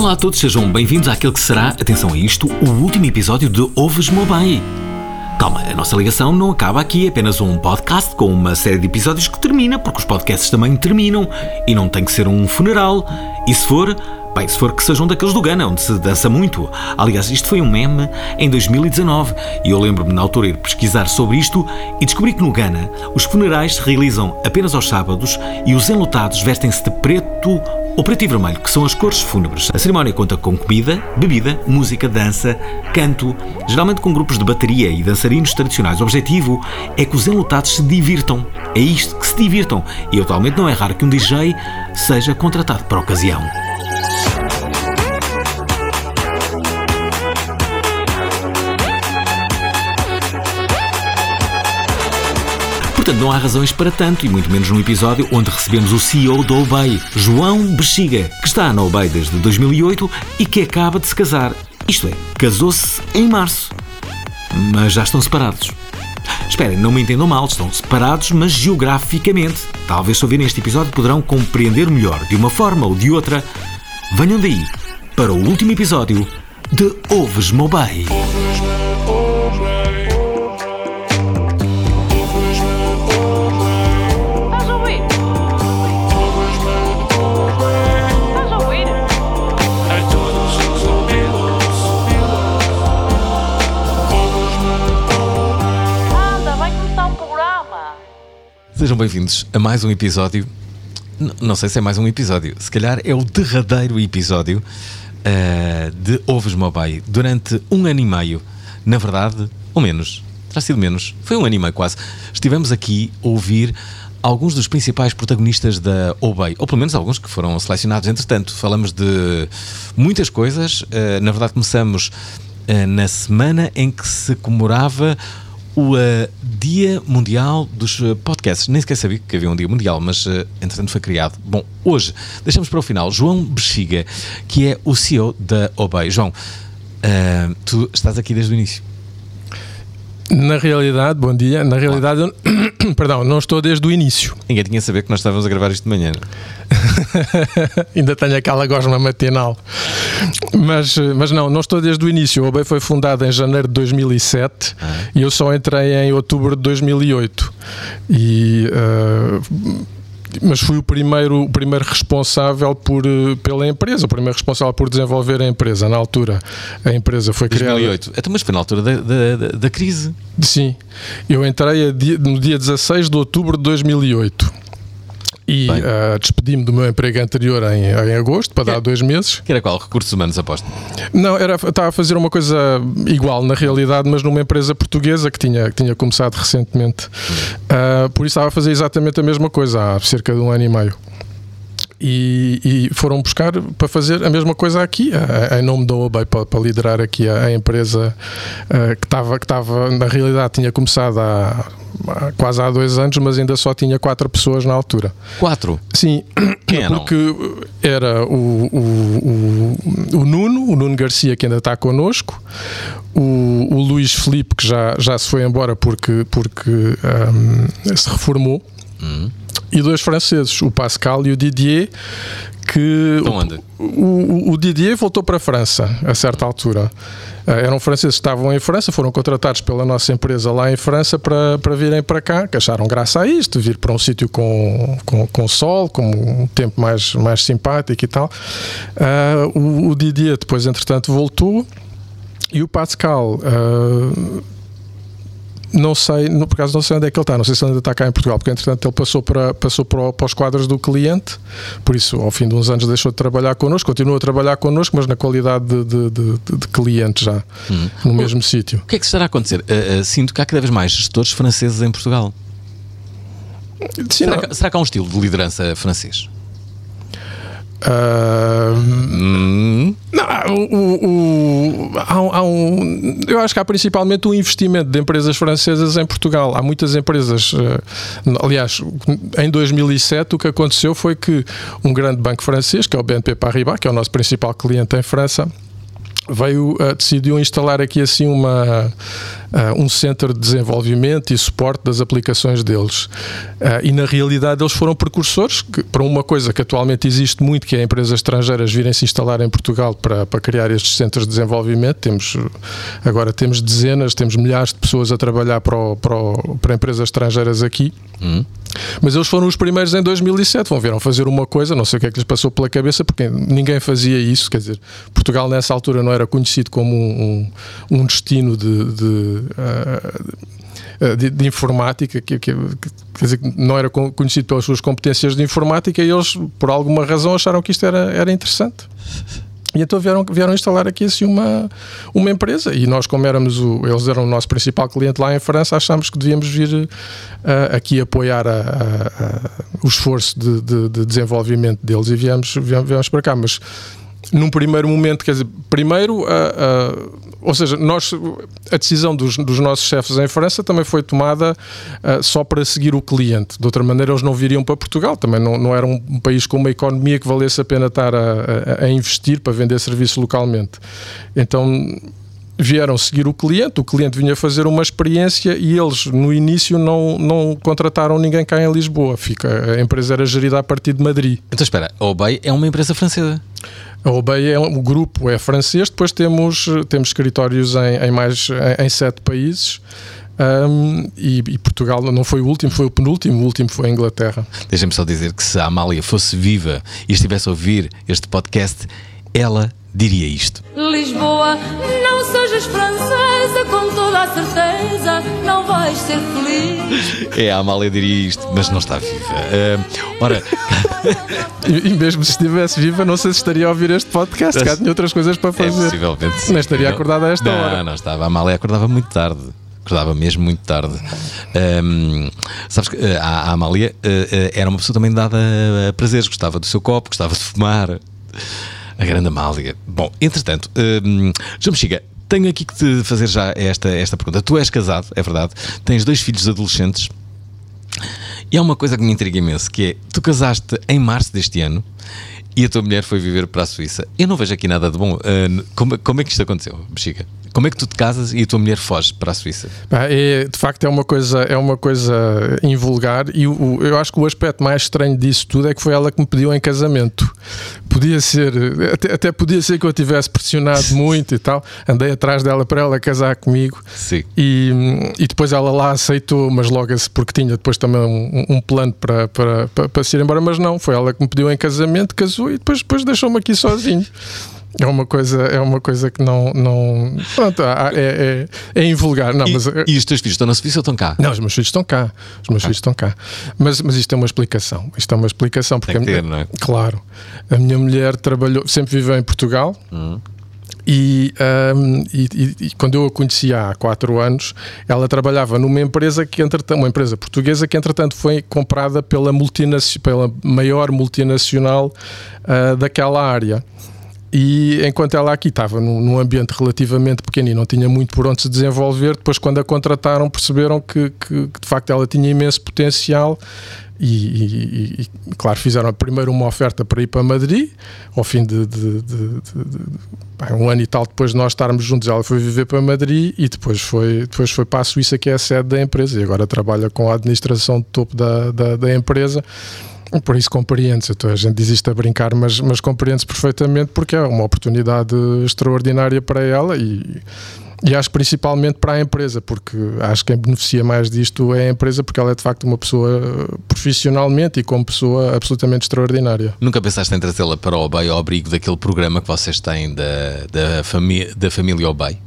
Olá a todos, sejam bem-vindos àquele que será, atenção a isto, o último episódio de Oves Mobile. Calma, a nossa ligação não acaba aqui, é apenas um podcast com uma série de episódios que termina, porque os podcasts também terminam e não tem que ser um funeral. E se for, bem, se for que sejam daqueles do Ghana, onde se dança muito. Aliás, isto foi um meme em 2019 e eu lembro-me na altura ir pesquisar sobre isto e descobri que no Ghana os funerais se realizam apenas aos sábados e os enlutados vestem-se de preto ou preto e vermelho, que são as cores fúnebres. A cerimónia conta com comida, bebida, música, dança, canto, geralmente com grupos de bateria e dançarinos tradicionais. O objetivo é que os enlutados se divirtam. É isto, que se divirtam. E atualmente não é raro que um DJ seja contratado para a ocasião. Portanto, não há razões para tanto, e muito menos num episódio onde recebemos o CEO da Obey, João Bexiga, que está na Obey desde 2008 e que acaba de se casar. Isto é, casou-se em março. Mas já estão separados. Esperem, não me entendam mal, estão separados, mas geograficamente. Talvez se ouvirem este episódio poderão compreender melhor, de uma forma ou de outra. Venham daí para o último episódio de Oves Mobile. Sejam bem-vindos a mais um episódio. N- não sei se é mais um episódio, se calhar é o derradeiro episódio eh, de Ovos Mobile durante um ano e meio. Na verdade, ou menos, terá sido menos, foi um ano e meio quase. Estivemos aqui a ouvir alguns dos principais protagonistas da Obey, ou pelo menos alguns que foram selecionados. Entretanto, falamos de muitas coisas. Eh, na verdade, começamos eh, na semana em que se comemorava o eh, Dia Mundial dos eh, Podcasts. Nem sequer sabia que havia um Dia Mundial, mas eh, entretanto foi criado. Bom, hoje deixamos para o final João Bexiga, que é o CEO da Obey. João, eh, tu estás aqui desde o início. Na realidade, bom dia. Na realidade, eu, perdão, não estou desde o início. Ninguém tinha a saber que nós estávamos a gravar isto de manhã. Ainda tenho aquela gosma matinal. Mas, mas não, não estou desde o início. O OBEI foi fundado em janeiro de 2007 e eu só entrei em outubro de 2008. E. eh, mas fui o primeiro, o primeiro responsável por, eh, pela empresa, o primeiro responsável por desenvolver a empresa. Na altura, a empresa foi criada. 2008. Então, mas foi na altura da, da, da- crise. Sim, eu entrei dia- no dia 16 de outubro de 2008 e ah, despedi-me do meu emprego anterior em, em agosto, para Que- dar dois meses. Que era qual? Recursos Humanos, aposto. Não, era, estava a fazer uma coisa igual na realidade, mas numa empresa portuguesa que tinha, que tinha começado recentemente. Ah, por isso estava a fazer exatamente a mesma coisa há cerca de um ano e meio. E, e foram buscar para fazer a mesma coisa aqui, em nome da OBEI, para, para liderar aqui a, a empresa ah, que estava, que estava, na realidade, tinha começado há, há quase há dois anos, mas ainda só tinha quatro pessoas na altura. Quatro. Sim, Quem porque era o, o, o, o Nuno, o Nuno Garcia, que ainda está connosco, o, o Luís Felipe, que já, já se foi embora porque, porque ahm, se reformou, Hum. E dois franceses, o Pascal e o Didier, que o, o, o Didier voltou para a França a certa altura. Ah, eram franceses que estavam em França, foram contratados pela nossa empresa lá em França para, para virem para cá, que acharam graça a isto, vir para um sítio com, com, com sol, com um tempo mais, mais simpático e tal. Ah, o, o Didier depois, entretanto, voltou e o Pascal. ah, não sei, no, por acaso não sei onde é que ele está, não sei se ele ainda está cá em Portugal, porque entretanto ele passou para, passou para, para os quadros do cliente, por isso ao fim de uns anos deixou de trabalhar connosco, continua a trabalhar connosco, mas na qualidade de, de, de, de- cliente já, no mesmo sítio. O que é que estará a acontecer? Ah, ah, sinto que há cada vez mais gestores franceses em Portugal. Sim, Será, que, será que há um estilo de liderança francês? Ah, Hum, Não, o- o- há há um- eu acho que há principalmente um investimento de empresas francesas em Portugal. Há muitas empresas. eh, aliás, em 2007 o que aconteceu foi que um grande banco francês, que é o BNP Paribas, que é o nosso principal cliente em França, veio, uh, decidiu instalar aqui assim uma, uh, um centro de desenvolvimento e suporte das aplicações deles. Uh, e na realidade eles foram precursores que, para uma coisa que atualmente existe muito, que é empresas estrangeiras virem se instalar em Portugal para, para criar estes centros de desenvolvimento. Temos, agora temos dezenas, temos milhares de pessoas a trabalhar para, o, para, o, para empresas estrangeiras aqui. Hum. Mas eles foram os primeiros em 2007, vão viram fazer uma coisa, não sei o que é que lhes passou pela cabeça, porque ninguém fazia isso, quer dizer, Portugal nessa altura não era conhecido como um, um, um destino de, de, de, de informática, que, que, quer dizer, não era conhecido pelas suas competências de informática e eles, por alguma razão, acharam que isto era, era interessante. E então vieram, vieram instalar aqui assim uma, uma empresa. E nós, como éramos o, eles eram o nosso principal cliente lá em França, achámos que devíamos vir uh, aqui apoiar a, a, a, o esforço de, de, de, desenvolvimento deles e viemos, viemos, viemos para cá. Mas num primeiro momento, quer dizer, primeiro, uh, uh, ou seja, nós, a decisão dos, dos, nossos chefes em França também foi tomada uh, só para seguir o cliente. De outra maneira, eles não viriam para Portugal. Também não, não era um país com uma economia que valesse a pena estar a, a, a investir para vender serviços localmente. Então vieram seguir o cliente, o cliente vinha fazer uma experiência e eles no início não, não contrataram ninguém cá em Lisboa. Fica, a empresa era gerida a partir de Madrid. Então espera, a Obey é uma empresa francesa? A Obey é o grupo é francês, depois temos, temos escritórios em, em mais em, em sete países. Um, e, e, Portugal não foi o último, foi o penúltimo, o último foi a Inglaterra. Deixem-me só dizer que se a Amália fosse viva e estivesse a ouvir este podcast, ela diria isto. Lisboa, não sejas francesa, com toda a certeza não vais ser feliz. É, a Amália diria isto, mas não está viva. Uh, ora. e, e, mesmo se estivesse viva, não sei se estaria a ouvir este podcast, cá tinha outras coisas para fazer. É, possivelmente sim. Não estaria acordada a esta não, hora. Não, não estava. A Amália acordava muito tarde acordava mesmo muito tarde. Um, sabes que uh, a, a Amália uh, uh, era uma pessoa também dada a prazeres, gostava do seu copo, gostava de fumar. A grande Amália. Bom, entretanto, um, João Mexiga, tenho aqui que te fazer já esta, esta pergunta. Tu és casado, é verdade, tens dois filhos adolescentes e há uma coisa que me intriga imenso, que é, tu casaste em março deste ano e a tua mulher foi viver para a Suíça. Eu não vejo aqui nada de bom. Uh, como, como é que isto aconteceu, Mexiga? Como é que tu te casas e a tua mulher foge para a Suíça? É, de facto é uma coisa é uma coisa invulgar e o, eu acho que o aspecto mais estranho disso tudo é que foi ela que me pediu em casamento. Podia ser até, até podia ser que eu tivesse pressionado muito e tal. Andei atrás dela para ela casar comigo. Sim. E, e depois ela lá aceitou, mas logo porque tinha depois também um, um plano para, para, para, para se ir embora, mas não, foi ela que me pediu em casamento, casou e depois, depois deixou-me aqui sozinho. É uma coisa, é uma coisa que não. não pronto, é, é, é invulgar. Não, e, mas, e os teus filhos estão na Suíça ou estão cá? Não, os meus filhos estão cá. Os meus filhos estão cá. Mas, mas isto é uma explicação. Isto é uma explicação. Porque Tem que ter, a, não é? Claro. A minha mulher trabalhou, sempre viveu em Portugal. Hum. E, um, e, e, e, quando eu a conheci há quatro anos, ela trabalhava numa empresa que entretanto, uma empresa portuguesa que entretanto foi comprada pela, pela maior multinacional uh, daquela área. E enquanto ela aqui estava num, ambiente relativamente pequeno e não tinha muito por onde se desenvolver, depois, quando a contrataram, perceberam que, que, que de facto ela tinha imenso potencial. E, e, e, claro, fizeram primeiro uma oferta para ir para Madrid, ao fim de, de, de, de, um ano e tal depois de nós estarmos juntos, ela foi viver para Madrid e depois foi, depois foi para a Suíça, que é a sede da empresa, e agora trabalha com a administração de topo da, da, da empresa. Por isso compreende-se, a gente diz isto a brincar, mas, mas compreende-se perfeitamente porque é uma oportunidade extraordinária para ela e, e acho principalmente para a empresa, porque acho que quem beneficia mais disto é a empresa, porque ela é de facto uma pessoa profissionalmente e como pessoa absolutamente extraordinária. Nunca pensaste em trazê-la para o Obey ao abrigo daquele programa que vocês têm da, da, famí da família Obey?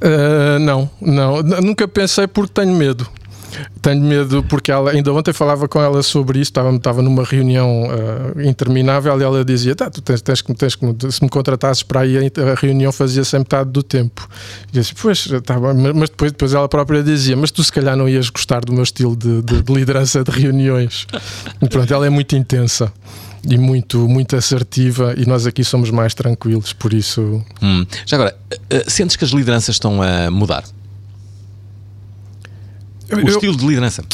Uh, não, não, nunca pensei porque tenho medo. Tenho medo porque ela, ainda ontem falava com ela sobre isso, estava, estava numa reunião uh, interminável e ela dizia: tá, tu tens, tens, tens, se me contratasses para aí, a reunião fazia-se metade do tempo. E disse: Pois, tá mas depois, depois ela própria dizia: Mas tu se calhar não ias gostar do meu estilo de, de, de liderança de reuniões. E pronto, ela é muito intensa e muito, muito assertiva e nós aqui somos mais tranquilos, por isso. Hum. Já agora, uh, sentes que as lideranças estão a mudar? O eu, estilo de liderança.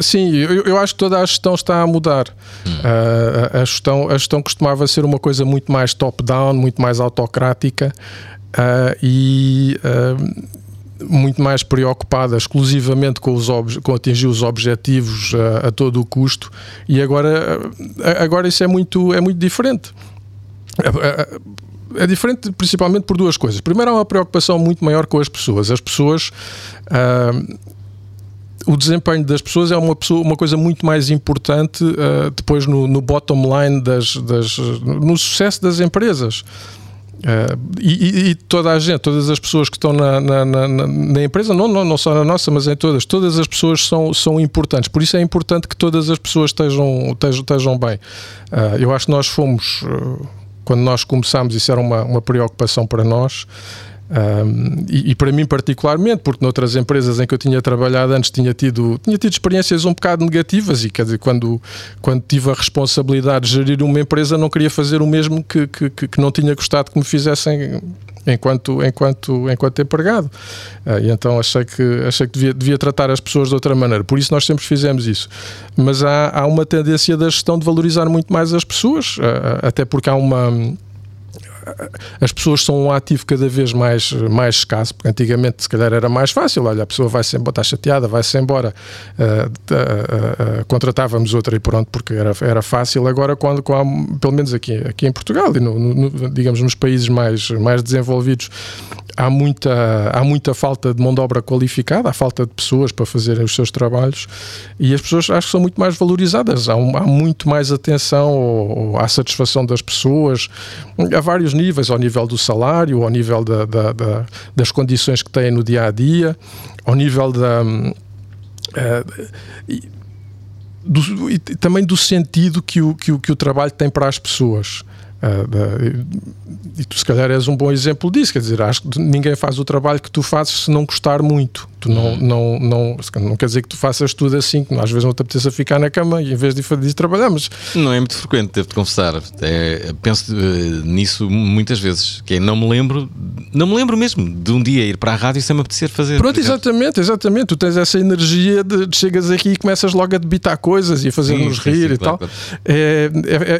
Sim, eu, eu, acho que toda a gestão está a mudar. Hum. Uh, a, gestão, a gestão costumava ser uma coisa muito mais top-down, muito mais autocrática. ah, e ah, muito mais preocupada exclusivamente com, os com atingir os objetivos ah, a todo o custo e agora, agora isso é muito, é muito diferente. É diferente principalmente por duas coisas. Primeiro, há uma preocupação muito maior com as pessoas. As pessoas. ah, o desempenho das pessoas é uma, pessoa- uma coisa muito mais importante ah, depois no, no bottom line das, das- no sucesso das empresas. Ah, e, e- toda a gente, todas as pessoas que estão na, na- na- na- empresa, não, não, não só na nossa, mas em todas, todas as pessoas são, são importantes. Por isso é importante que todas as pessoas estejam, estejam, estejam bem. Ah, eu acho que nós fomos, ah, quando nós começámos, isso era uma, uma preocupação para nós. Um, e, e para mim particularmente, porque noutras empresas em que eu tinha trabalhado antes tinha tido, tinha tido experiências um bocado negativas e quer dizer, quando, quando tive a responsabilidade de gerir uma empresa não queria fazer o mesmo que, que, que- não tinha gostado que me fizessem enquanto, enquanto, enquanto empregado. Ah, e então achei que, achei que devia, devia tratar as pessoas de outra maneira. Por isso nós sempre fizemos isso. Mas há, há uma tendência da gestão de valorizar muito mais as pessoas, ah, até porque há uma as pessoas são um ativo cada vez mais, mais escasso, porque antigamente se calhar era mais fácil, olha, a pessoa vai-se embora, está chateada, vai-se embora, ah, ah, contratávamos outra e pronto, porque era, era fácil. Agora, quando, a- pelo menos aqui, aqui em Portugal e no, no- digamos nos países mais, mais desenvolvidos, há muita, há muita falta de mão de obra qualificada, há falta de pessoas para fazerem os seus trabalhos e as pessoas acho que são muito mais valorizadas, há, um- há muito mais atenção ao- à satisfação das pessoas, a vários níveis, ao nível do salário, ao nível da- da- da- das condições que têm no dia a dia, ao nível da. e- do- e também do sentido que o, que, o, que o trabalho tem para as pessoas. Da- e- tu, se calhar, és um bom exemplo disso. Quer dizer, acho que ninguém faz o trabalho que tu fazes se não gostar muito. Tu não, não, não, calhar não quer dizer que tu faças tudo assim, que às vezes não te apeteça ficar na cama e em vez de fazer de trabalhar, mas Não é muito frequente, devo-te confessar. É, penso eh, nisso muitas vezes. Que é, não me lembro, não me lembro mesmo de um dia ir para a rádio sem me apetecer fazer. Pronto, exatamente, exatamente. Tu tens essa energia de, de chegas aqui e começas logo a debitar coisas e a fazer-nos rir sim, e claro, tal. É,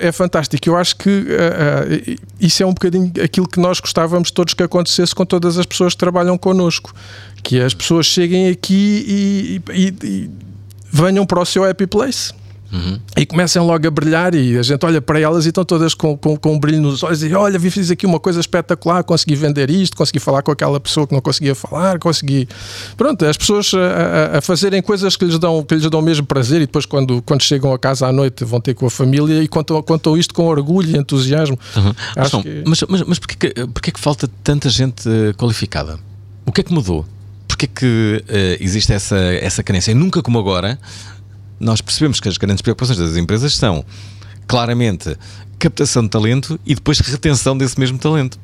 é, é fantástico. Eu acho que ah, ah, isso é um bocadinho aquilo que nós gostávamos todos que acontecesse com todas as pessoas que trabalham connosco. Que as pessoas cheguem aqui e, e- e- e venham para o seu happy place. E comecem logo a brilhar e a gente olha para elas e estão todas com, com, com um brilho nos olhos e olha, vi- fiz aqui uma coisa espetacular, consegui vender isto, consegui falar com aquela pessoa que não conseguia falar, consegui... Pronto, as pessoas a, a- a fazerem coisas que lhes, dão, que lhes dão mesmo prazer e depois quando, quando chegam a casa à noite vão ter com a família e contam, contam isto com orgulho e entusiasmo. Uhum. Mas, Acho não, que- mas, mas, mas porquê, que, porquê que falta tanta gente eh, qualificada? O que é que mudou? Porquê que eh, existe essa, essa carência? E nunca como agora, nós percebemos que as grandes preocupações das empresas são claramente captação de talento e depois retenção desse mesmo talento.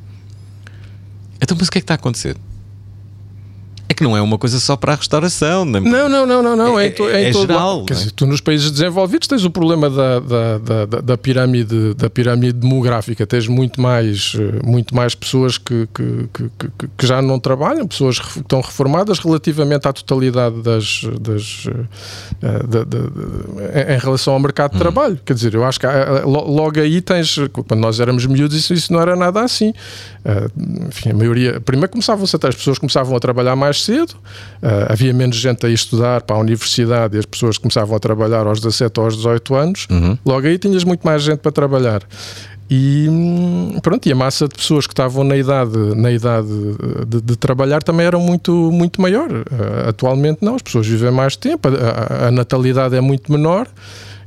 Então, mas o que é que está a acontecer? É que não é uma coisa só para a restauração. Não, não, não, não, não. É- É, é em é todo geral, lado. Quer não é? dizer, tu nos países desenvolvidos tens o problema da, da, da, da- pirâmide, da pirâmide demográfica. Tens muito mais, eh, muito mais pessoas que, que, que, que- já não trabalham, pessoas que estão reformadas relativamente à totalidade das. das eh, da- da- da- em- relação ao mercado de trabalho. Quer dizer, eu acho que logo aí tens. Quando nós éramos miúdos, isso, isso não era nada assim. Eh, enfim, a maioria. Primeiro começavam-se até as pessoas começavam a trabalhar mais cedo, eh, havia menos gente a estudar para a universidade e as pessoas começavam a trabalhar aos 17 ou aos 18 anos. Logo aí tinhas muito mais gente para trabalhar. E hum, pronto, e a massa de pessoas que estavam na idade, na idade eh, de, de trabalhar também era muito, muito maior. Eh, atualmente não, as pessoas vivem mais tempo, a, a- a natalidade é muito menor.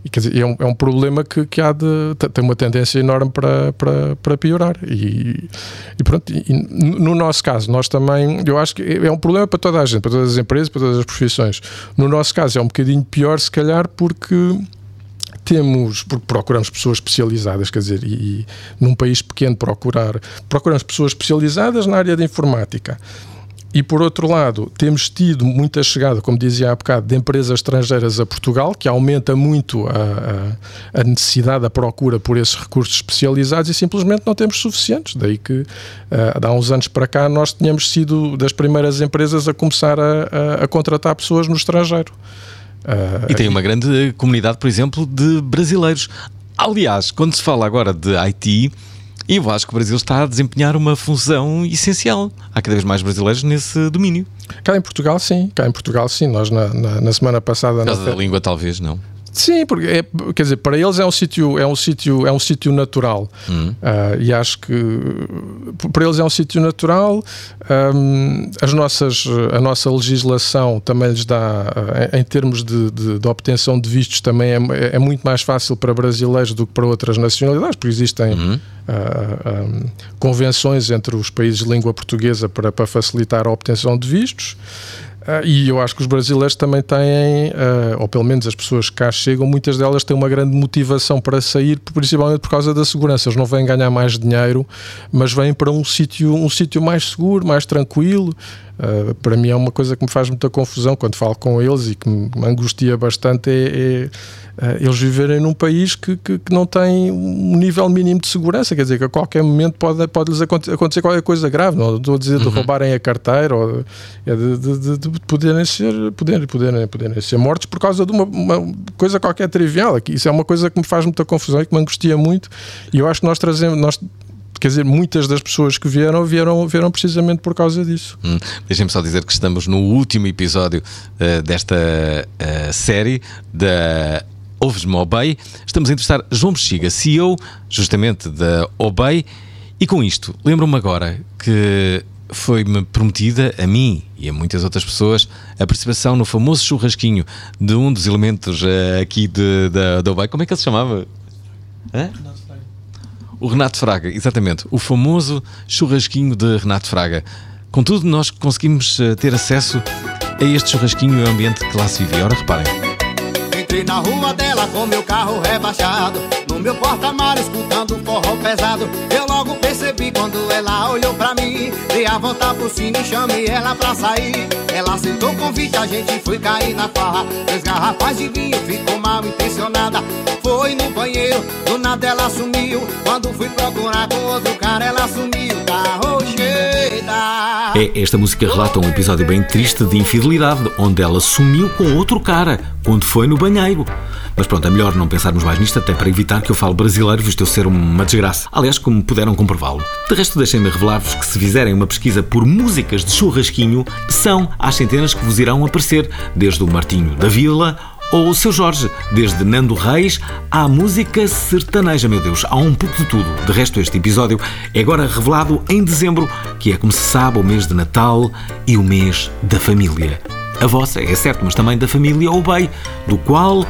E, quer dizer, é, um, é um problema que, que há de. te- tem uma tendência enorme para, para, para piorar. E, e pronto, e no no nosso caso, nós também. Eu acho que é um problema para toda a gente, para todas as empresas, para todas as profissões. No nosso caso, é um bocadinho pior, se calhar, porque temos, porque procuramos pessoas especializadas, quer dizer, e, e num país pequeno procurar, procuramos pessoas especializadas na área da informática. E por outro lado, temos tido muita chegada, como dizia há bocado, de empresas estrangeiras a Portugal, que aumenta muito a, a- necessidade, a procura por esses recursos especializados e simplesmente não temos suficientes. Daí que ah, há uns anos para cá nós tínhamos sido das primeiras empresas a começar a, a- contratar pessoas no estrangeiro. Ah, E tem uma grande comunidade, por exemplo, de brasileiros. Aliás, quando se fala agora de IT, E eu acho que o Brasil está a desempenhar uma função essencial. Há cada vez mais brasileiros nesse domínio. Cá em Portugal, sim. Cá em Portugal, sim. Nós, na, na, na semana passada. Por na causa da fe- língua, talvez, não. Sim, porque é, quer dizer, para eles é um sítio é um sítio é um sítio natural Ah, e acho que para eles é um sítio natural. Ahm, as nossas a nossa legislação também lhes dá ah, em, termos de, de- de obtenção de vistos também é, é muito mais fácil para brasileiros do que para outras nacionalidades, porque existem ah, ah, convenções entre os países de língua portuguesa para, para facilitar a obtenção de vistos. Ah, e eu acho que os brasileiros também têm, ah, ou pelo menos as pessoas que cá chegam, muitas delas têm uma grande motivação para sair, principalmente por causa da segurança. Eles não vêm ganhar mais dinheiro, mas vêm para um sítio um sítio mais seguro, mais tranquilo. Ah, para mim é uma coisa que me faz muita confusão quando falo com eles e que me angustia bastante é, é, ah, eles viverem num país que, que, que não tem um nível mínimo de segurança, quer dizer que a qualquer momento pode, pode lhes aconte- acontecer qualquer coisa grave, não estou a dizer de roubarem a carteira ou é de, de- de- de poderem, ser, poderem, poderem, poderem ser mortos por causa de uma, uma coisa qualquer trivial. Isso é uma coisa que me faz muita confusão e que me angustia muito. E eu acho que nós trazemos, nós, quer dizer, muitas das pessoas que vieram, vieram, vieram precisamente por causa disso. Hum, Deixem-me só dizer que estamos no último episódio eh, desta eh, série da Ouves-me Obey. Estamos a entrevistar João Bexiga, CEO justamente da Obey. E com isto, lembro-me agora que foi-me prometida a mim e a muitas outras pessoas a participação no famoso churrasquinho de um dos elementos eh, aqui de, da, da Obey. Como é que ele se chamava? Hã? O Renato Fraga, exatamente. O famoso churrasquinho de Renato Fraga. Contudo, nós conseguimos eh, ter acesso a este churrasquinho e ao ambiente que lá se vivia. Ora, reparem. Entrei na rua dela com meu carro rebaixado No meu porta-mar escutando um forró pesado. Eu logo percebi quando ela olhou pra mim Dei a volta por cima e chamei ela pra sair. Ela aceitou o convite, a gente foi cair na farra. Três garrafas de vinho, ficou mal intencionada. Foi no banheiro, do nada ela sumiu. Quando fui procurar com outro cara ela sumiu. Tá rocheira É, esta música relata um episódio bem triste de infidelidade, onde ela sumiu com outro cara quando foi no banheiro. Mas pronto, é melhor não pensarmos mais nisto, até para evitar que eu fale brasileiro, visto eu ser uma desgraça. Aliás, como puderam comprová-lo. De resto, deixem-me revelar-vos que se fizerem uma pesquisa por músicas de churrasquinho, são às centenas que vos irão aparecer, desde o Martinho da Vila ou o Seu Jorge, desde Nando Reis à música sertaneja, meu Deus, há um pouco de tudo. De resto, este episódio é agora revelado em dezembro, que é, como se sabe, o mês de Natal e o mês da família. A vossa, é certo, mas também da família Obey, do qual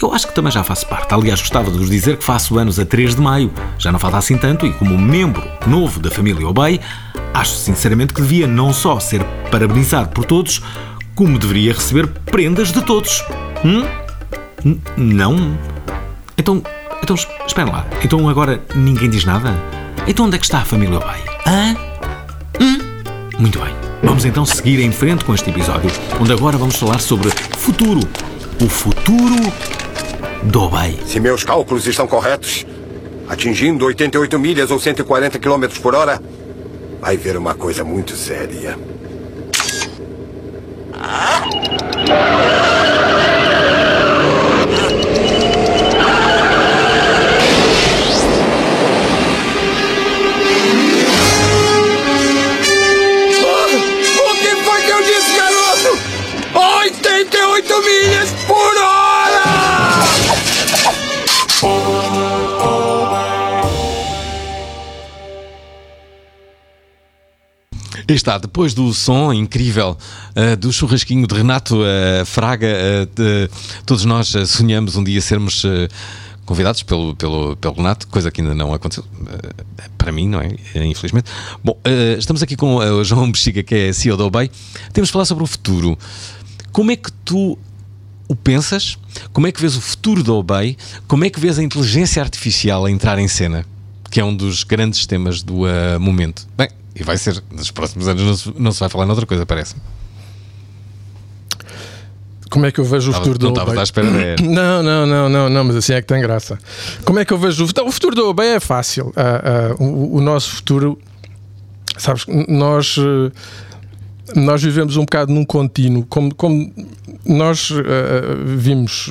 eu acho que também já faço parte. Aliás, gostava de vos dizer que faço anos a 3 de maio, já não falta assim tanto, e como membro novo da família Obey, acho sinceramente que devia não só ser parabenizado por todos, como deveria receber prendas de todos. Hum? N- não? Então, então, es- espera lá. Então agora ninguém diz nada? Então onde é que está a família Obey? Hã? Hum? Muito bem. Vamos então seguir em frente com este episódio, onde agora vamos falar sobre futuro. O futuro do Obey. Se meus cálculos estão corretos, atingindo 88 milhas ou 140 quilômetros por hora, vai ver uma coisa muito séria. O Aí está, depois do som incrível eh, do churrasquinho de Renato eh, Fraga, eh, de- todos nós sonhamos um dia sermos convidados pelo, pelo, pelo Renato, coisa que ainda não aconteceu, eh, para mim, não é? Infelizmente. Bom, estamos aqui com o João Bexiga, que é CEO da Obey. Temos de falar sobre o futuro. Como é que tu o pensas? Como é que vês o futuro da Obey? Como é que vês a inteligência artificial a entrar em cena? Que é um dos grandes temas do eh, momento. Bem, e vai ser, nos próximos anos não se, não se vai falar noutra coisa, parece-me. Como é que eu vejo o Tava- futuro não da estavas Obey? à espera dessa. Não, não, não, não, não, mas assim é que tem graça. Como é que eu vejo o futuro? O futuro da Obey é fácil. Ah, ah, o, o nosso futuro, sabes, nós. eh, Nós vivemos um bocado num contínuo, como, como nós eh, vimos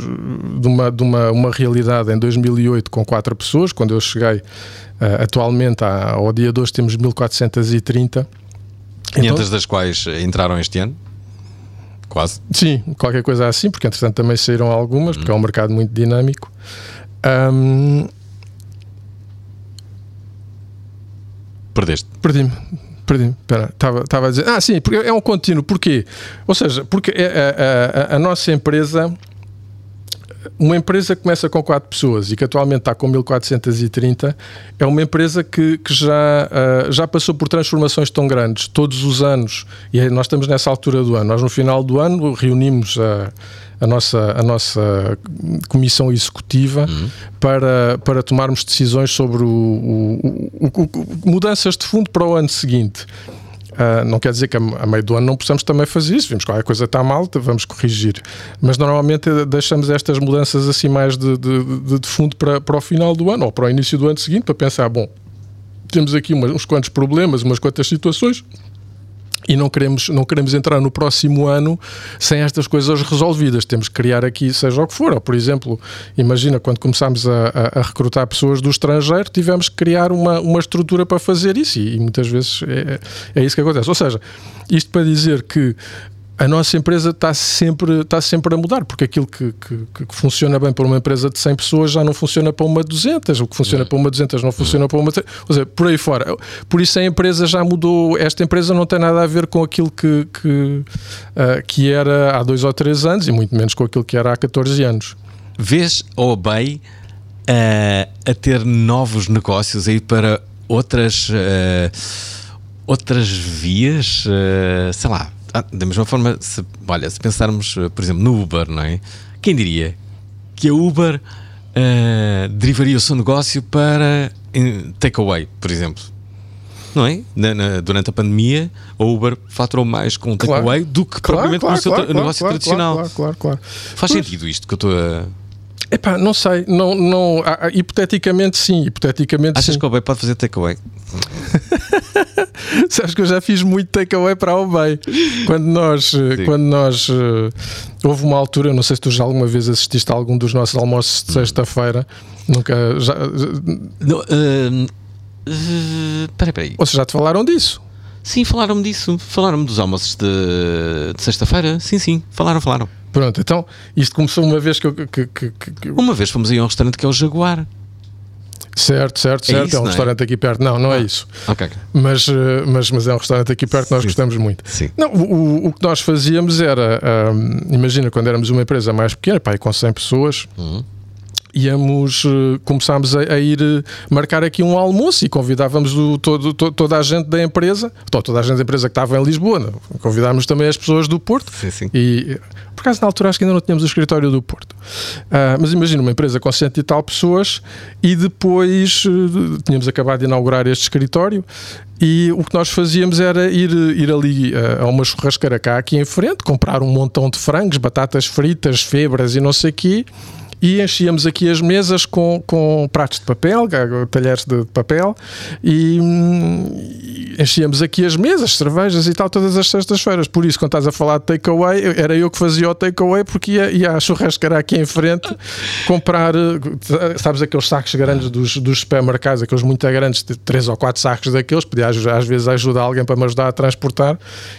de, uma, de uma, uma realidade em 2008 com quatro pessoas, quando eu cheguei Uh, atualmente, há- ao dia de hoje, temos 1430. 500 Então- das quais entraram este ano. Quase. Sim, qualquer coisa assim, porque entretanto também saíram algumas, porque é um mercado muito dinâmico. Ahm, Perdeste. Perdi-me. Perdi-me. Espera, estava estava a dizer. Ah, sim, porque é um contínuo. Porquê? Ou seja, porque é- a, a- a nossa empresa. Uma empresa que começa com 4 pessoas e que atualmente está com 1430 é uma empresa que, que já, ah, já passou por transformações tão grandes todos os anos. E nós estamos nessa altura do ano. Nós, no final do ano, reunimos a, a, nossa, a nossa comissão executiva para, para tomarmos decisões sobre o- o- o- mudanças de fundo para o ano seguinte. Ah, não quer dizer que a, a meio do ano não possamos também fazer isso. Vimos que qualquer coisa está mal, vamos corrigir. Mas normalmente eh, deixamos estas mudanças assim mais de, de, de- fundo para, para o final do ano ou para o início do ano seguinte para pensar, bom, temos aqui uma- uns quantos problemas, umas quantas situações e não queremos, não queremos entrar no próximo ano sem estas coisas resolvidas. Temos que criar aqui, seja o que for. Ou, por exemplo, imagina quando começámos a, a- a recrutar pessoas do estrangeiro, tivemos que criar uma, uma estrutura para fazer isso e, e muitas vezes é, é isso que acontece. Ou seja, isto para dizer que a nossa empresa está sempre, está sempre a mudar, porque aquilo que, que- que funciona bem para uma empresa de 100 pessoas já não funciona para uma 200, o que funciona para uma 200 não funciona para uma. Ou seja, por aí fora. Por isso a empresa já mudou. Esta empresa não tem nada a ver com aquilo que, que, ah, que era há dois ou três anos e muito menos com aquilo que era há 14 anos. Vês a Obey eh, a ter novos negócios aí para outras eh, outras vias, sei lá, ah, da mesma forma, se, olha, se pensarmos, eh, por exemplo, no Uber, não é? Quem diria que a Uber eh, derivaria o seu negócio para takeaway, por exemplo? Não é? Na- na- durante a pandemia, a Uber faturou mais com o Claro. takeaway do que propriamente com o seu negócio claro, tradicional. Claro, claro, claro. Faz Pois. sentido isto que eu estou a. Epá, não sei, não, não, ah, ah, hipoteticamente sim, hipoteticamente Achas sim. que a Obey pode fazer takeaway? Sabes que eu já fiz muito takeaway para a Obey. Quando nós, eh, quando nós eh, houve uma altura, não sei se tu já alguma vez assististe a algum dos nossos almoços de sexta-feira, nunca já, Não, hum, eh, Espera, espera aí. ou seja, já te falaram disso. Sim, falaram-me disso. Falaram-me dos almoços de, de sexta-feira. Sim, sim. Falaram, falaram. Pronto, então isto começou uma vez que eu. Que, que- que- Uma vez fomos aí a um restaurante que é o Jaguar. certo, certo, certo. É, isso, um não é? restaurante aqui perto. Não, não é isso. Ok. Mas, eh, mas, mas é um restaurante aqui perto que nós Sim. gostamos muito. Sim. Não, o, o- que nós fazíamos era, ahm, imagina quando éramos uma empresa mais pequena, pá, com 100 pessoas, íamos, eh, começámos a, a ir eh, marcar aqui um almoço e convidávamos o- todo, to- toda a gente da empresa, to- toda a gente da empresa que estava em Lisboa, não? convidávamos também as pessoas do Porto. Sim, sim. E por acaso na altura acho que ainda não tínhamos o escritório do Porto. Ah, mas imagina uma empresa com cento e tal pessoas e depois eh, tínhamos acabado de inaugurar este escritório e o que nós fazíamos era ir, ir ali ah, a uma churrasqueira cá aqui em frente, comprar um montão de frangos, batatas fritas, febras e não sei o quê. E enchíamos aqui as mesas com, com pratos de papel, talheres de papel, e, hum, enchíamos aqui as mesas, cervejas e tal, todas as sextas-feiras. Por isso, quando estás a falar de takeaway, era eu que fazia o takeaway, porque ia, ia à churrasqueira aqui em frente comprar, eh, sabes, aqueles sacos grandes dos, dos supermercados, aqueles muito grandes, de três ou quatro sacos daqueles, podia às vezes ajudar alguém para me ajudar a transportar.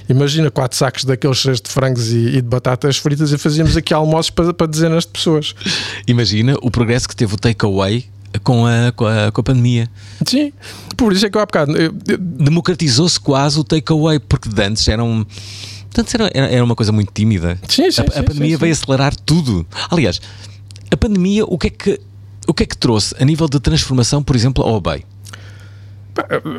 Imagina quatro sacos daqueles cheios de frangos e, e de batatas fritas e fazíamos aqui almoços para, para dezenas de pessoas. Imagina o progresso que teve o takeaway com a, com, a, com a pandemia. Sim, por isso é que eu há bocado. eu- eu- Democratizou-se quase o takeaway, porque de antes era de Antes era, era uma coisa muito tímida. Sim, sim, a, a pandemia sim, veio sim. acelerar tudo. Aliás, a pandemia, o que é que, o que, é que trouxe a nível de transformação, por exemplo, ao Obey?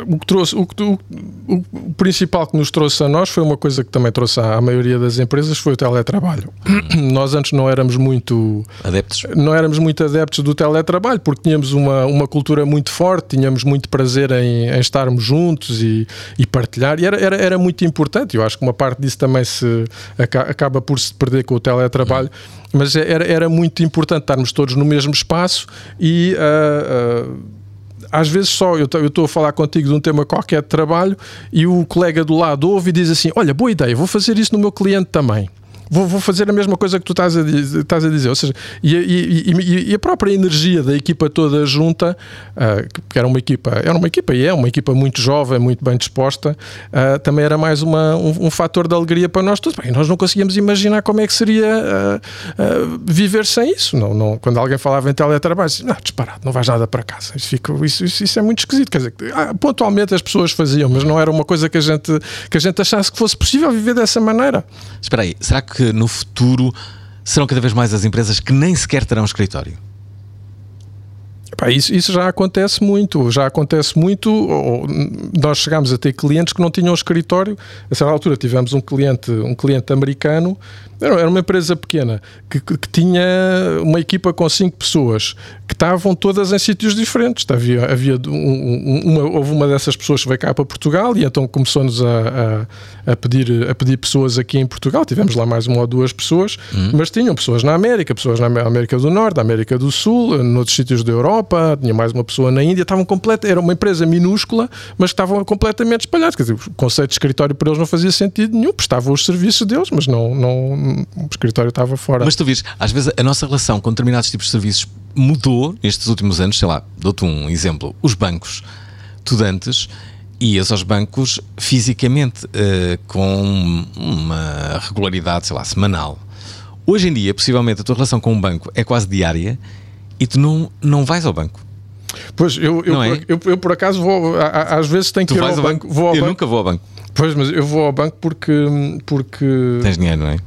O, que trouxe, o, o- o- principal que nos trouxe a nós foi uma coisa que também trouxe à, à maioria das empresas: foi o teletrabalho. nós antes não éramos muito. Adeptos? não éramos muito adeptos do teletrabalho porque tínhamos uma, uma cultura muito forte, tínhamos muito prazer em, em estarmos juntos e, e partilhar, e era, era, era muito importante. Eu acho que uma parte disso também se aca- acaba por se perder com o teletrabalho, mas era, era muito importante estarmos todos no mesmo espaço e. ah, ah, às vezes só eu estou a falar contigo de um tema qualquer de trabalho e o colega do lado ouve e diz assim: Olha, boa ideia, vou fazer isso no meu cliente também. Vou, vou fazer a mesma coisa que tu estás a, estás a dizer. Ou seja, e, e- e- a própria energia da equipa toda junta, ah, que era uma equipa, era uma equipa e é uma equipa muito jovem, muito bem disposta, ah, também era mais uma, um, um fator de alegria para nós todos. Bem, nós não conseguíamos imaginar como é que seria ah, viver sem isso. Não, não, quando alguém falava em teletrabalho, dizia, não, disparado, não vais nada para casa. Isso, fica, isso, isso, isso é muito esquisito. Quer dizer, pontualmente as pessoas faziam, mas não era uma coisa que a gente, que a gente achasse que fosse possível viver dessa maneira. Espera aí, será que no futuro serão cada vez mais as empresas que nem sequer terão escritório? Epá, isso, isso já acontece muito, já acontece muito. nós chegámos a ter clientes que não tinham escritório. A certa altura tivemos um cliente, um cliente americano, era uma empresa pequena, que, que- tinha uma equipa com cinco pessoas, que estavam todas em sítios diferentes. Havia, havia um- um- uma, houve uma dessas pessoas que veio cá para Portugal e então começou-nos a, a- a pedir, a pedir pessoas aqui em Portugal. Tivemos lá mais uma ou duas pessoas, mas tinham pessoas na América, pessoas na América do Norte, na América do Sul, noutros sítios da Europa, tinha mais uma pessoa na Índia. Estavam completa, era uma empresa minúscula, mas estavam completamente espalhados. Quer dizer, o conceito de escritório para eles não fazia sentido nenhum, prestavam os serviços deles, mas não, não, o escritório estava fora. Mas tu vês, às vezes a nossa relação com determinados tipos de serviços mudou nestes últimos anos, sei lá, dou-te um exemplo. Os bancos. Tu antes ias aos bancos fisicamente eh, com uma regularidade, sei lá, semanal. Hoje em dia, possivelmente, a tua relação com um banco é quase diária e tu não, não vais ao banco. Pois, eu, eu, é? por, eu, eu por acaso vou, a- às vezes tenho Tu que ir vais ao ao banco. banco. Vou ao eu banco. nunca vou ao banco. Pois, mas eu vou ao banco porque. porque... Tens dinheiro, não é?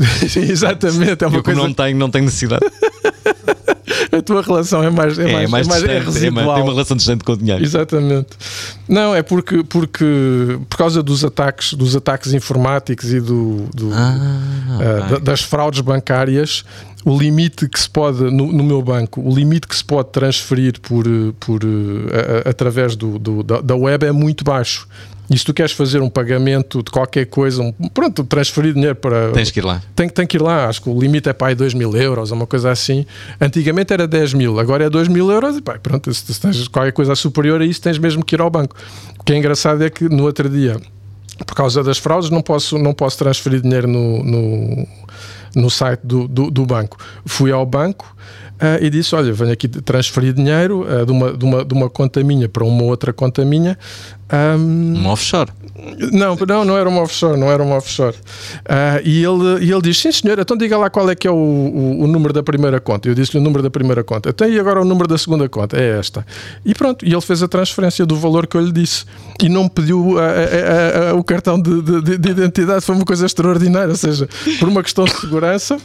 Sim, exatamente, é uma eu, coisa. não tenho, não tenho necessidade. A tua relação é mais, é É, mais, mais, é mais é distante, é mais- residual. tem uma relação distante com o dinheiro. Exatamente. Não, é porque, porque por causa dos ataques, dos ataques informáticos e do, do- eh, da- das fraudes bancárias, o limite que se pode, no, no meu banco, o limite que se pode transferir por, por, eh, a- a- através do, do- da, da web é muito baixo. E se tu queres fazer um pagamento de qualquer coisa, um- pronto, transferir dinheiro para. Tens que ir lá. Tem, tem que ir lá, acho que o limite é para aí 2 mil euros, uma coisa assim. Antigamente era 10 mil, agora é 2 mil euros e pá, pronto, se, se tens qualquer coisa superior a isso, tens mesmo que ir ao banco. O que é engraçado é que no outro dia, por causa das fraudes, não posso, não posso transferir dinheiro no, no, no site do, do, do banco. Fui ao banco. Ah, e disse: Olha, venho aqui transferir dinheiro ah, de, uma, de, uma, de uma conta minha para uma outra conta minha. Ahm, Um offshore. não, não, não era uma offshore, não era uma offshore. Ah, e, ele, e ele diz: Sim, senhor, então diga lá qual é que é o, o, o número da primeira conta. Eu disse-lhe o número da primeira conta. Então, e agora o número da segunda conta? É esta. E pronto, e ele fez a transferência do valor que eu lhe disse. E não me pediu ah, ah, ah, o cartão de, de- de identidade. Foi uma coisa extraordinária. Ou seja, por uma questão de segurança.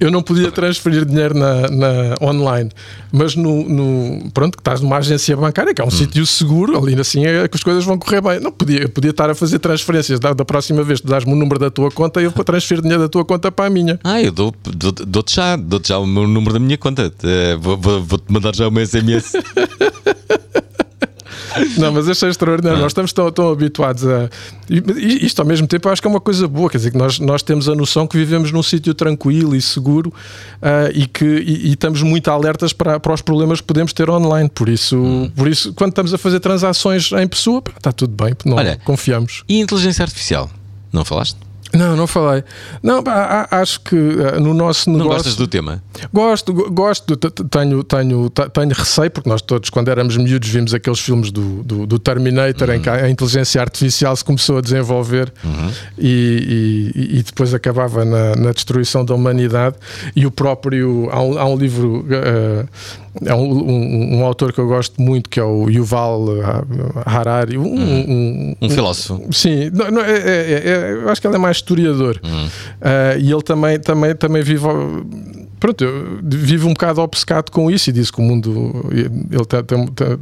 Eu não podia transferir dinheiro na, na- online, mas no, no- pronto, que estás numa agência bancária, que é um sítio seguro, ali assim é que as coisas vão correr bem. Não podia, eu podia estar a fazer transferências da, da próxima vez, tu dás-me o número da tua conta e eu vou transferir dinheiro da tua conta para a minha. Ah, eu dou- dou- dou-te já, dou já o meu número da minha conta. Eh, vou- vou- Vou-te mandar já o meu SMS. Não, mas achei extraordinário. Nós estamos tão, tão habituados a. e Isto ao mesmo tempo eu acho que é uma coisa boa, quer dizer, que nós, nós temos a noção que vivemos num sítio tranquilo e seguro ah, e que e, e estamos muito alertas para, para os problemas que podemos ter online. Por isso, por isso, quando estamos a fazer transações em pessoa, pá, está tudo bem, não Olha, confiamos. E inteligência artificial? Não falaste? Não, não falei. Não, acho que ah, no nosso Não negócio. gostas do tema? Gosto, go- gosto, tenho, tenho, tenho receio, porque nós todos, quando éramos miúdos, vimos aqueles filmes do, do, do Terminator em que a inteligência artificial se começou a desenvolver e, e- e depois acabava na, na destruição da humanidade. E o próprio. Há um, há um livro. eh, há um, um- um autor que eu gosto muito que é o Yuval Harari. Um, um- Um filósofo. Sim, não, não, é- é- é- eu acho que ele é mais historiador. Ah, e ele também, também, também vive. Pronto, eu- vive um bocado obcecado com isso e diz que o mundo. Ele tem, tem- tem-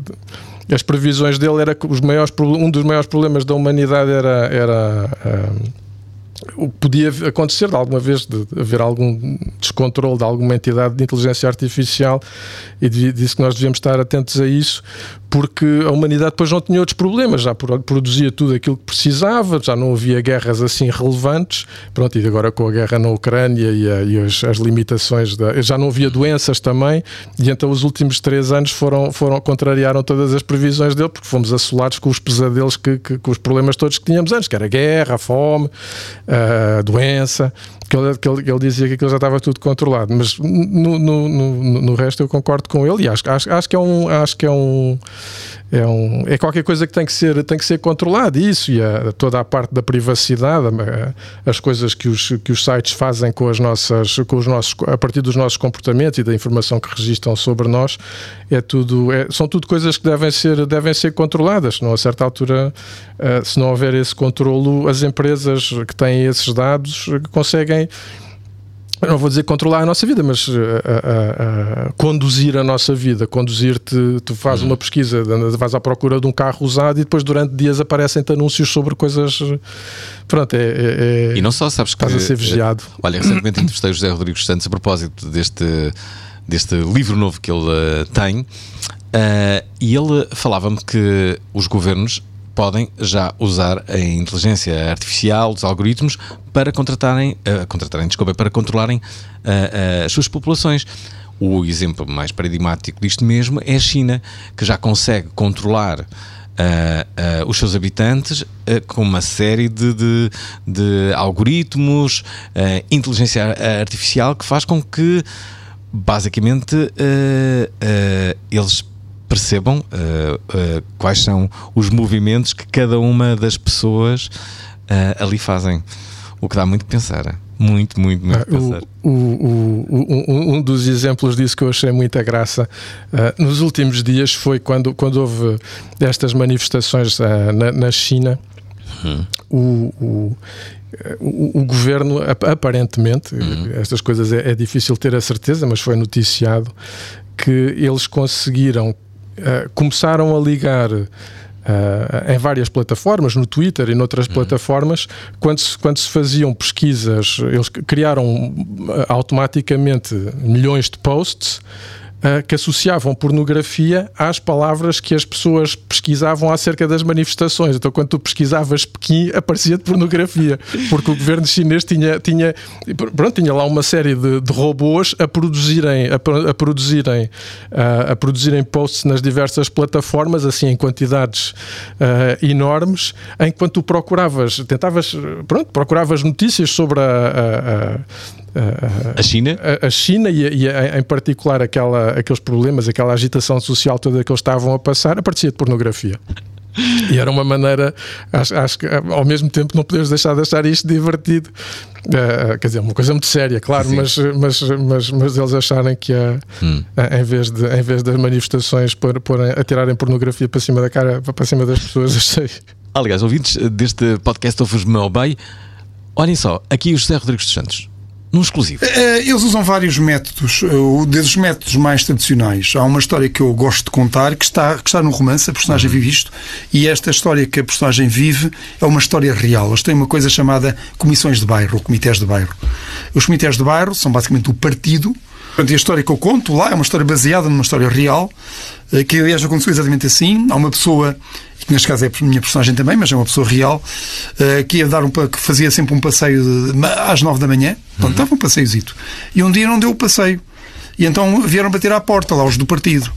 as previsões dele era que os maiores, um dos maiores problemas da humanidade era. era ah, podia acontecer de alguma vez de haver algum descontrole de alguma entidade de inteligência artificial e disse que nós devíamos estar atentos a isso porque a humanidade depois não tinha outros problemas, já pro- produzia tudo aquilo que precisava, já não havia guerras assim relevantes, pronto, e agora com a guerra na Ucrânia e, a- e as, as limitações, da, já não havia doenças também, e então os últimos três anos foram, foram contrariaram todas as previsões dele, porque fomos assolados com os pesadelos, que, que- com os problemas todos que tínhamos antes, que era guerra, fome, ah, doença, que ele, que ele- que ele dizia que aquilo já estava tudo controlado. Mas no, no, no, no resto eu concordo com ele e acho, acho, acho que é um. Acho que é um é, um, é qualquer coisa que tem que ser, tem que ser controlado, isso e a- toda a parte da privacidade, as coisas que os, que os sites fazem com as nossas, com os nossos, a partir dos nossos comportamentos e da informação que registram sobre nós, é tudo, é- são tudo coisas que devem ser, devem ser controladas. Não a certa altura, eh, se não houver esse controlo, as empresas que têm esses dados eh, eu não vou dizer controlar a nossa vida, mas uh, uh, uh, conduzir a nossa vida, conduzir-te, tu fazes uma pesquisa, vais à procura de um carro usado e depois durante dias aparecem-te anúncios sobre coisas. Pronto, é. é- é- E não só, sabes que. Estás a ser vigiado. eh, Olha, recentemente entrevistei o José Rodrigues Santos a propósito deste, deste livro novo que ele eh, tem. eh, e ele falava-me que os governos podem já usar a inteligência artificial, os algoritmos, para contratarem, eh, contratarem desculpa, para controlarem eh, as suas populações. O exemplo mais paradigmático disto mesmo é a China, que já consegue controlar ah, ah, os seus habitantes ah, com uma série de, de, de algoritmos, inteligência ar- artificial que faz com que basicamente eles percebam ah, ah, quais são os movimentos que cada uma das pessoas ah, ali fazem. O que dá muito pensar. Muito, muito, muito que pensar. O, o, o- um- um dos exemplos disso que eu achei muita graça ah, nos últimos dias foi quando, quando houve estas manifestações ah, na, na China. O, o, o- o governo, ap- aparentemente, estas coisas é, é difícil ter a certeza, mas foi noticiado que eles conseguiram, ah, começaram a ligar. ah, em várias plataformas, no Twitter e noutras plataformas, quando se, quando se faziam pesquisas, eles criaram ah, automaticamente milhões de posts ah, que associavam pornografia às palavras que as pessoas pesquisavam acerca das manifestações. Então, quando tu pesquisavas Pequim, aparecia-te pornografia, porque o governo chinês tinha, tinha, pronto, tinha lá uma série de, de robôs a produzirem, a, a produzirem, ah, a produzirem posts nas diversas plataformas, assim em quantidades ah, enormes, enquanto tu procuravas, tentavas, pronto, procuravas notícias sobre a- a- a- a- A China? a, a China e, a- e a- em particular aquela, aqueles problemas, aquela agitação social toda que eles estavam a passar, aparecia de pornografia. E era uma maneira, acho, acho que ao mesmo tempo não podemos deixar de achar isto divertido. Eh, quer dizer, uma coisa muito séria, claro, mas, mas, mas, mas eles acharem que é, eh, em, vez de, em vez das manifestações por, porem, atirarem pornografia para cima da cara, para cima das pessoas, achei. Aliás, ouvintes deste podcast Ouves-me ao Bem, olhem só, aqui o José Rodrigues dos Santos, num exclusivo. Eh, Eles usam vários métodos. Eh, o- Desses métodos mais tradicionais. Há uma história que eu gosto de contar que está, que está no romance, a personagem vive isto, e esta história que a personagem vive é uma história real. Eles têm uma coisa chamada comissões de bairro, ou comitês de bairro. Os comitês de bairro são basicamente o partido. Portanto, e a história que eu conto lá é uma história baseada numa história real, eh, que aliás aconteceu exatamente assim. Há uma pessoa, que neste caso é a minha personagem também, mas é uma pessoa real, eh, que ia dar um, que fazia sempre um passeio de- às nove da manhã. Portanto, dava um passeiozito. E um dia não deu o passeio. E então vieram bater à porta lá os do partido.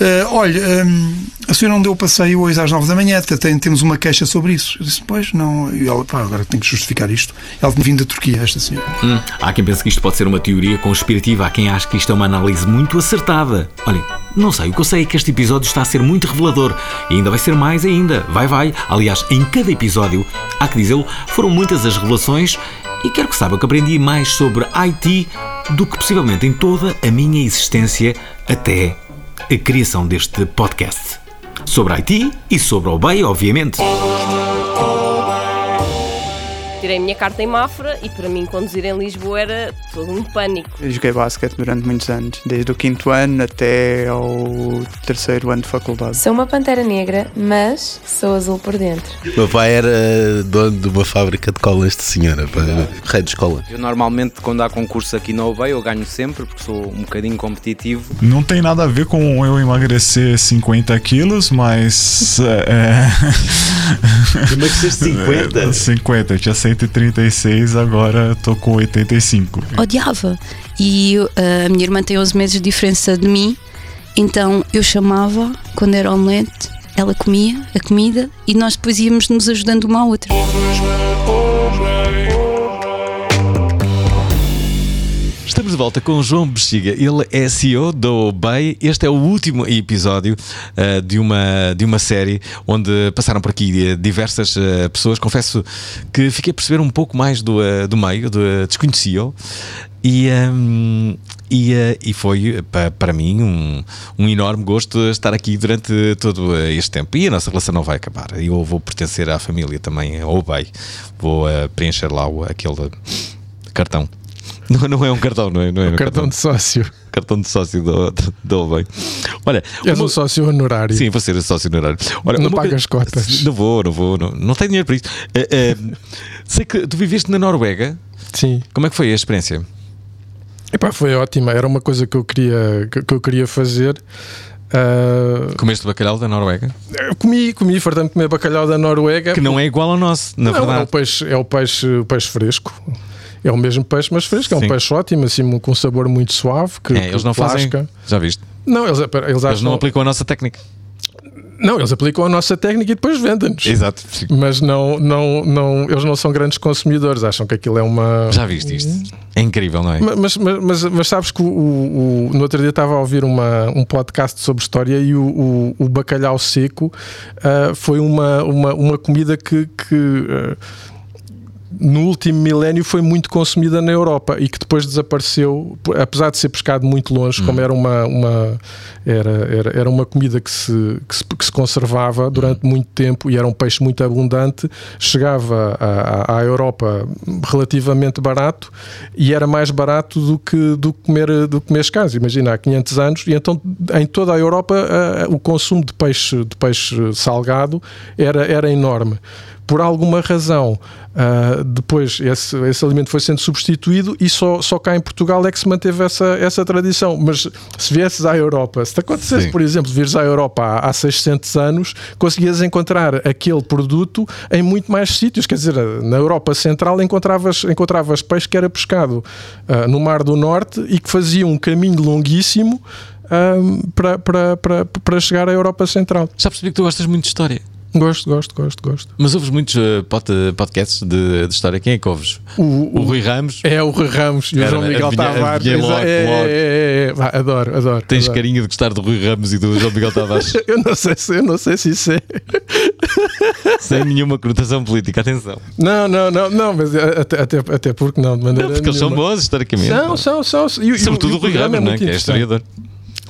Eh, olha, hum, a senhora não deu passeio hoje às nove da manhã, te- tem- temos uma queixa sobre isso. Eu disse, pois não. E ela, pá, agora tenho que justificar isto. Ela tinha vindo da Turquia, esta senhora. Hum, há quem pense que isto pode ser uma teoria conspirativa, há quem ache que isto é uma análise muito acertada. Olhem, não sei, o que eu sei é que este episódio está a ser muito revelador e ainda vai ser mais ainda. Vai, vai. Aliás, em cada episódio, há que dizê-lo, foram muitas as revelações e quero que saibam que aprendi mais sobre IT do que possivelmente em toda a minha existência até a criação deste podcast. Sobre IT e sobre o bem, obviamente. Tirei a minha carta em Mafra e para mim conduzir em Lisboa era todo um pânico. Eu joguei basquete durante muitos anos, desde o quinto ano até ao terceiro ano de faculdade. Sou uma pantera negra, mas sou azul por dentro. Meu pai era dono de uma fábrica de colas de senhora, rei de escola. Eu normalmente, quando há concurso aqui na UBEI, eu ganho sempre, porque sou um bocadinho competitivo. Não tem nada a ver com eu emagrecer 50 quilos, mas. É... Emagreceste 50? 50, eu tinha 136, agora tô com 85. odiava. E uh, a minha irmã tem 11 meses de diferença de mim, então eu chamava, quando era omelete, ela comia a comida e nós depois íamos nos ajudando uma à outra. De volta com João Bexiga. Ele é CEO da Obey. Este é o último episódio uh, de, uma, de uma série onde passaram por aqui uh, diversas uh, pessoas. Confesso que fiquei a perceber um pouco mais do, uh, do meio, do, uh, desconhecia-o. E, um, e, uh, e foi pa- para mim um, um enorme gosto estar aqui durante todo este tempo. E a nossa relação não vai acabar. Eu vou pertencer à família também, ao Obey. Vou uh, preencher lá o- aquele cartão. Não, não é um cartão, não é? Não é um cartão de sócio. Cartão de sócio do, do, do Obey. Olha, És uma- um sócio honorário. Sim, vou ser sócio honorário. Olha, Não pagas cotas. Não vou, não vou, não, não tenho dinheiro para isso. Eh, eh, sei que tu viveste na Noruega. Sim. Como é que foi a experiência? Epá, foi ótima, era uma coisa que eu queria, que, eu queria fazer. Ah, Comeste bacalhau da Noruega? eu comi, comi, fartando comer bacalhau da Noruega. Que não é igual ao nosso, na Não, É o verdade. peixe, é o peixe, o peixe fresco. É o mesmo peixe, mas fresco. É um Sim. peixe ótimo, assim, com um sabor muito suave. Que, É, eles não fazem. Já viste? Não, eles, eles, Eles acham, não aplicam a nossa técnica. Não, eles aplicam a nossa técnica e depois vendem-nos. Exato. Mas não, não, não, eles não são grandes consumidores, acham que aquilo é uma. Já viste isto? É incrível, não é? Mas, mas, mas, mas sabes que o, o- no outro dia estava a ouvir uma, um podcast sobre história e o, o, bacalhau seco ah, foi uma, uma, uma comida que. que, ah, no último milénio foi muito consumida na Europa e que depois desapareceu, apesar de ser pescado muito longe, como era uma, uma era, era, era uma comida que se, que se, que se conservava durante muito tempo e era um peixe muito abundante, chegava à, à- Europa relativamente barato e era mais barato do que, do que comer, do que comer escaso. Imagina, há 500 anos, e então em toda a Europa ah, o consumo de peixe, de peixe salgado era, era enorme por alguma razão, ah, depois esse, esse alimento foi sendo substituído e só, só cá em Portugal é que se manteve essa, essa tradição. Mas se viesses à Europa, se te acontecesse, Sim. por exemplo, vires à Europa há, há 600 anos, conseguias encontrar aquele produto em muito mais sítios. Quer dizer, na Europa Central encontravas, encontravas peixe que era pescado ah, no Mar do Norte e que fazia um caminho longuíssimo. ah, para, para, para, para chegar à Europa Central. Já percebi que tu gostas muito de história. Gosto, gosto, gosto, gosto. Mas ouves muitos pod- podcasts de, de história. Quem é que ouves? O, O Rui Ramos? É o Rui Ramos e o João Miguel Tavares. logo, é, logo. é, é, é, Vá, adoro, adoro. Tens adoro. carinho de gostar do Rui Ramos e do João Miguel Tavares. Eu não sei se, eu não sei se isso é. Sem nenhuma conotação política. Atenção. Não, não, não, não, mas até, até, até porque não, de maneira Não, porque eles são nenhuma. bons historicamente. São, são, são. E, Sobretudo o Rui programa Ramos, não é? que é historiador.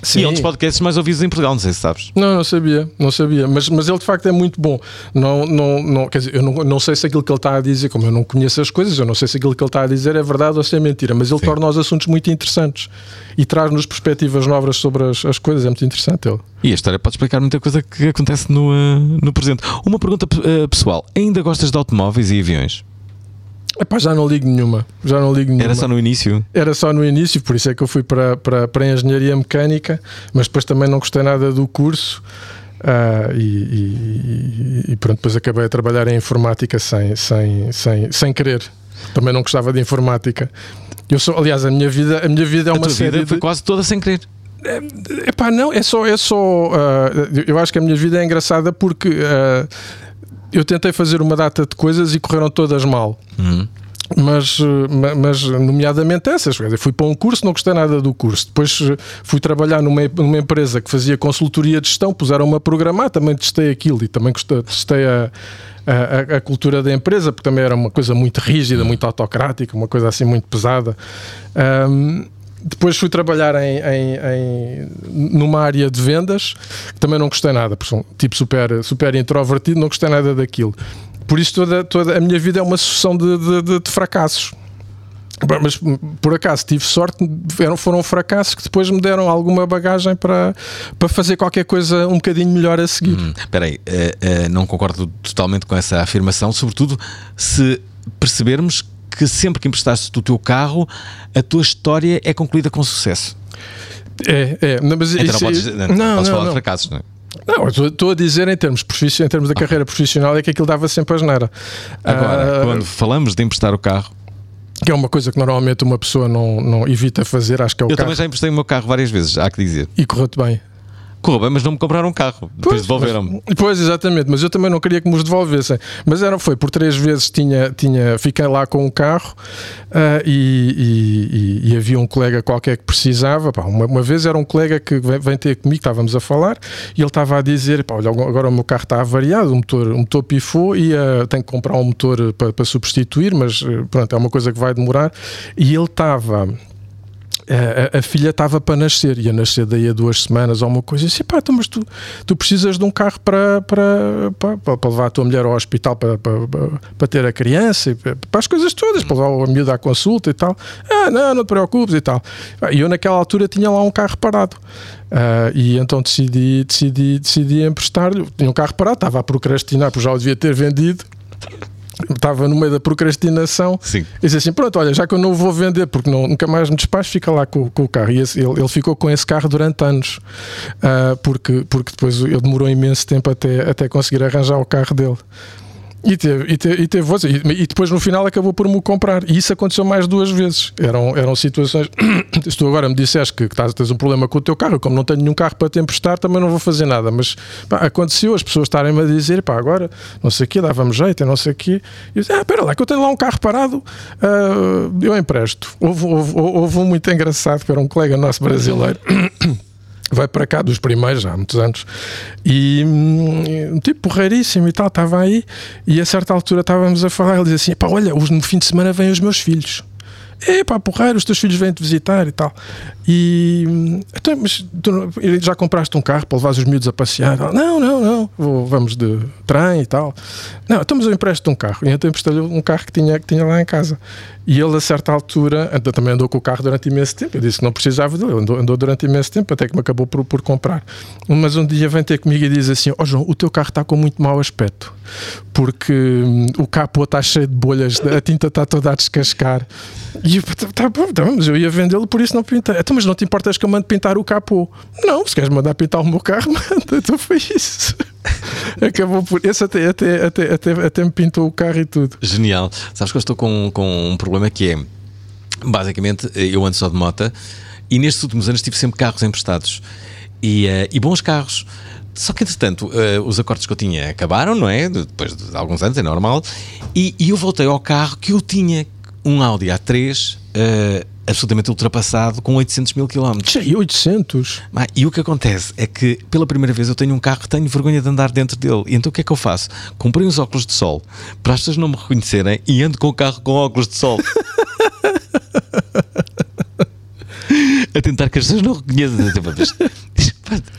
Sim. E é um dos podcasts mais ouvidos em Portugal, não sei se sabes. Não, não sabia, não sabia, mas, mas ele de facto é muito bom. Não, não, não, quer dizer, eu não, não sei se aquilo que ele está a dizer, como eu não conheço as coisas, eu não sei se aquilo que ele está a dizer é verdade ou se é mentira, mas ele torna os assuntos muito interessantes e traz-nos perspectivas novas sobre as, as coisas, é muito interessante ele. E a história pode explicar muita coisa que acontece no, eh, no presente. Uma pergunta eh, pessoal: ainda gostas de automóveis e aviões? Epá, já não ligo nenhuma, já não ligo nenhuma. Era só no início? Era só no início, por isso é que eu fui para, para, para a engenharia mecânica, mas depois também não gostei nada do curso. ah, e, e- e pronto, depois acabei a trabalhar em informática sem, sem, sem, sem querer. Também não gostava de informática. Eu sou, aliás, a minha vida, a minha vida é a uma tua série vida foi de... quase toda sem querer. Epá, não, é só. É só ah, eu acho que a minha vida é engraçada porque ah, eu tentei fazer uma data de coisas e correram todas mal. Mas, eh, ma- mas, nomeadamente essas, dizer, fui para um curso, não gostei nada do curso. Depois eh, fui trabalhar numa, numa empresa que fazia consultoria de gestão, puseram-me a programar, também testei aquilo e também testei a, a, a- cultura da empresa, porque também era uma coisa muito rígida, muito autocrática, uma coisa assim muito pesada. Ahm, depois fui trabalhar em, em- em- numa área de vendas, que também não gostei nada, porque sou tipo super, super introvertido, não gostei nada daquilo. Por isso toda, toda a minha vida é uma sucessão de, de- de- de fracassos. Mas por acaso tive sorte, eram- foram fracassos que depois me deram alguma bagagem para, para fazer qualquer coisa um bocadinho melhor a seguir. Hum, Espera aí, eh, eh, não concordo totalmente com essa afirmação, sobretudo se percebermos que sempre que emprestaste o teu carro, a tua história é concluída com sucesso. É, é. Não, mas Então não isso- podes, não, não, podes não, falar de não. fracassos, não é? Não, eu estou- a dizer em termos, em termos da carreira profissional é que aquilo dava sempre a geneira. Agora, Ah, quando falamos de emprestar o carro, que é uma coisa que normalmente uma pessoa não, não evita fazer, acho que é o eu carro. também já emprestei o meu carro várias vezes, há que dizer. E correu-te bem. Correu bem, mas não me compraram um carro. Depois devolveram-me. Pois, exatamente, mas eu também não queria que me os devolvessem. Mas era, foi, por três vezes tinha, tinha, fiquei lá com um carro ah, e, e- e havia um colega qualquer que precisava. Pá, uma, uma vez era um colega que vem, vem ter comigo, estávamos a falar, e ele estava a dizer: pá, olha, agora o meu carro está avariado, o motor, o motor pifou e ah, tenho que comprar um motor para, para substituir, mas eh, pronto, é uma coisa que vai demorar. E ele estava. A, a- a filha estava para nascer, ia nascer daí a duas semanas ou uma coisa. Eu disse: pá, então, mas tu, tu precisas de um carro para, para, para, para levar a tua mulher ao hospital para, para, para, ter a criança, e para, as coisas todas, para levar a miúda à consulta e tal. Ah, não, não te preocupes e tal. Ah, E eu, naquela altura, tinha lá um carro parado. Ah, e então decidi, decidi, decidi emprestar-lhe. Tinha um carro parado, estava a procrastinar, porque já o devia ter vendido estava no meio da procrastinação Sim. e disse assim: Pronto, olha, já que eu não vou vender porque não, nunca mais me despacho, fica lá com, com o carro. E esse- ele, ele ficou com esse carro durante anos, ah, porque, porque depois ele demorou imenso tempo até, até conseguir arranjar o carro dele. E teve, e teve, e teve voz, e, e depois no final acabou por me comprar. E isso aconteceu mais duas vezes. Eram, eram situações. Se tu agora me disseste que, que tens um problema com o teu carro, como não tenho nenhum carro para te emprestar, também não vou fazer nada. Mas pá, aconteceu as pessoas estarem-me a dizer, pá, agora não sei o quê, dava-me jeito, não sei o quê. E eu disse, ah, espera lá, que eu tenho lá um carro parado, ah, eu empresto. Houve, houve, houve um muito engraçado, que era um colega nosso brasileiro. vai para cá dos primeiros, há muitos anos, e um tipo porreiríssimo e tal, estava aí, e a certa altura estávamos a falar, ele dizia assim: pá, olha, no fim de semana vêm os meus filhos. É pá, porreiro, os teus filhos vêm-te visitar e tal. E hum, então, mas tu já compraste um carro para levar os miúdos a passear? Não, não, não, vou- vamos de trem e tal. Não, então mas eu empresto um carro. E então emprestei-lhe um carro que tinha, que tinha lá em casa. E ele, a certa altura, também andou com o carro durante imenso tempo. Eu disse que não precisava dele, ele andou, andou durante imenso tempo, até que me acabou por, por comprar. Mas um dia vem ter comigo e diz assim: Ó João, o teu carro está com muito mau aspecto, porque hum, o capô está cheio de bolhas, a tinta está toda a descascar. E eu, tá tá bom, mas eu ia vendê-lo, por isso não pintei. Então, mas não te importas que eu mande pintar o capô? Não, se queres mandar pintar o meu carro, manda. Então foi isso. Acabou por. Esse até, até, até, até, até me pintou o carro e tudo. Genial. Sabes que eu estou com, com um problema que é, basicamente, eu ando só de moto e nestes últimos anos tive sempre carros emprestados e, eh, e bons carros. Só que, entretanto, eh, os acordos que eu tinha acabaram, não é? De- Depois de alguns anos, é normal. E, e eu voltei ao carro que eu tinha, um Audi A3, eh, absolutamente ultrapassado, com 800 mil quilómetros. E 800? Ah, E o que acontece é que, pela primeira vez, eu tenho um carro que tenho vergonha de andar dentro dele. E então o que é que eu faço? Comprei uns óculos de sol para as pessoas não me reconhecerem e ando com o carro com óculos de sol. a tentar que as pessoas não reconheçam.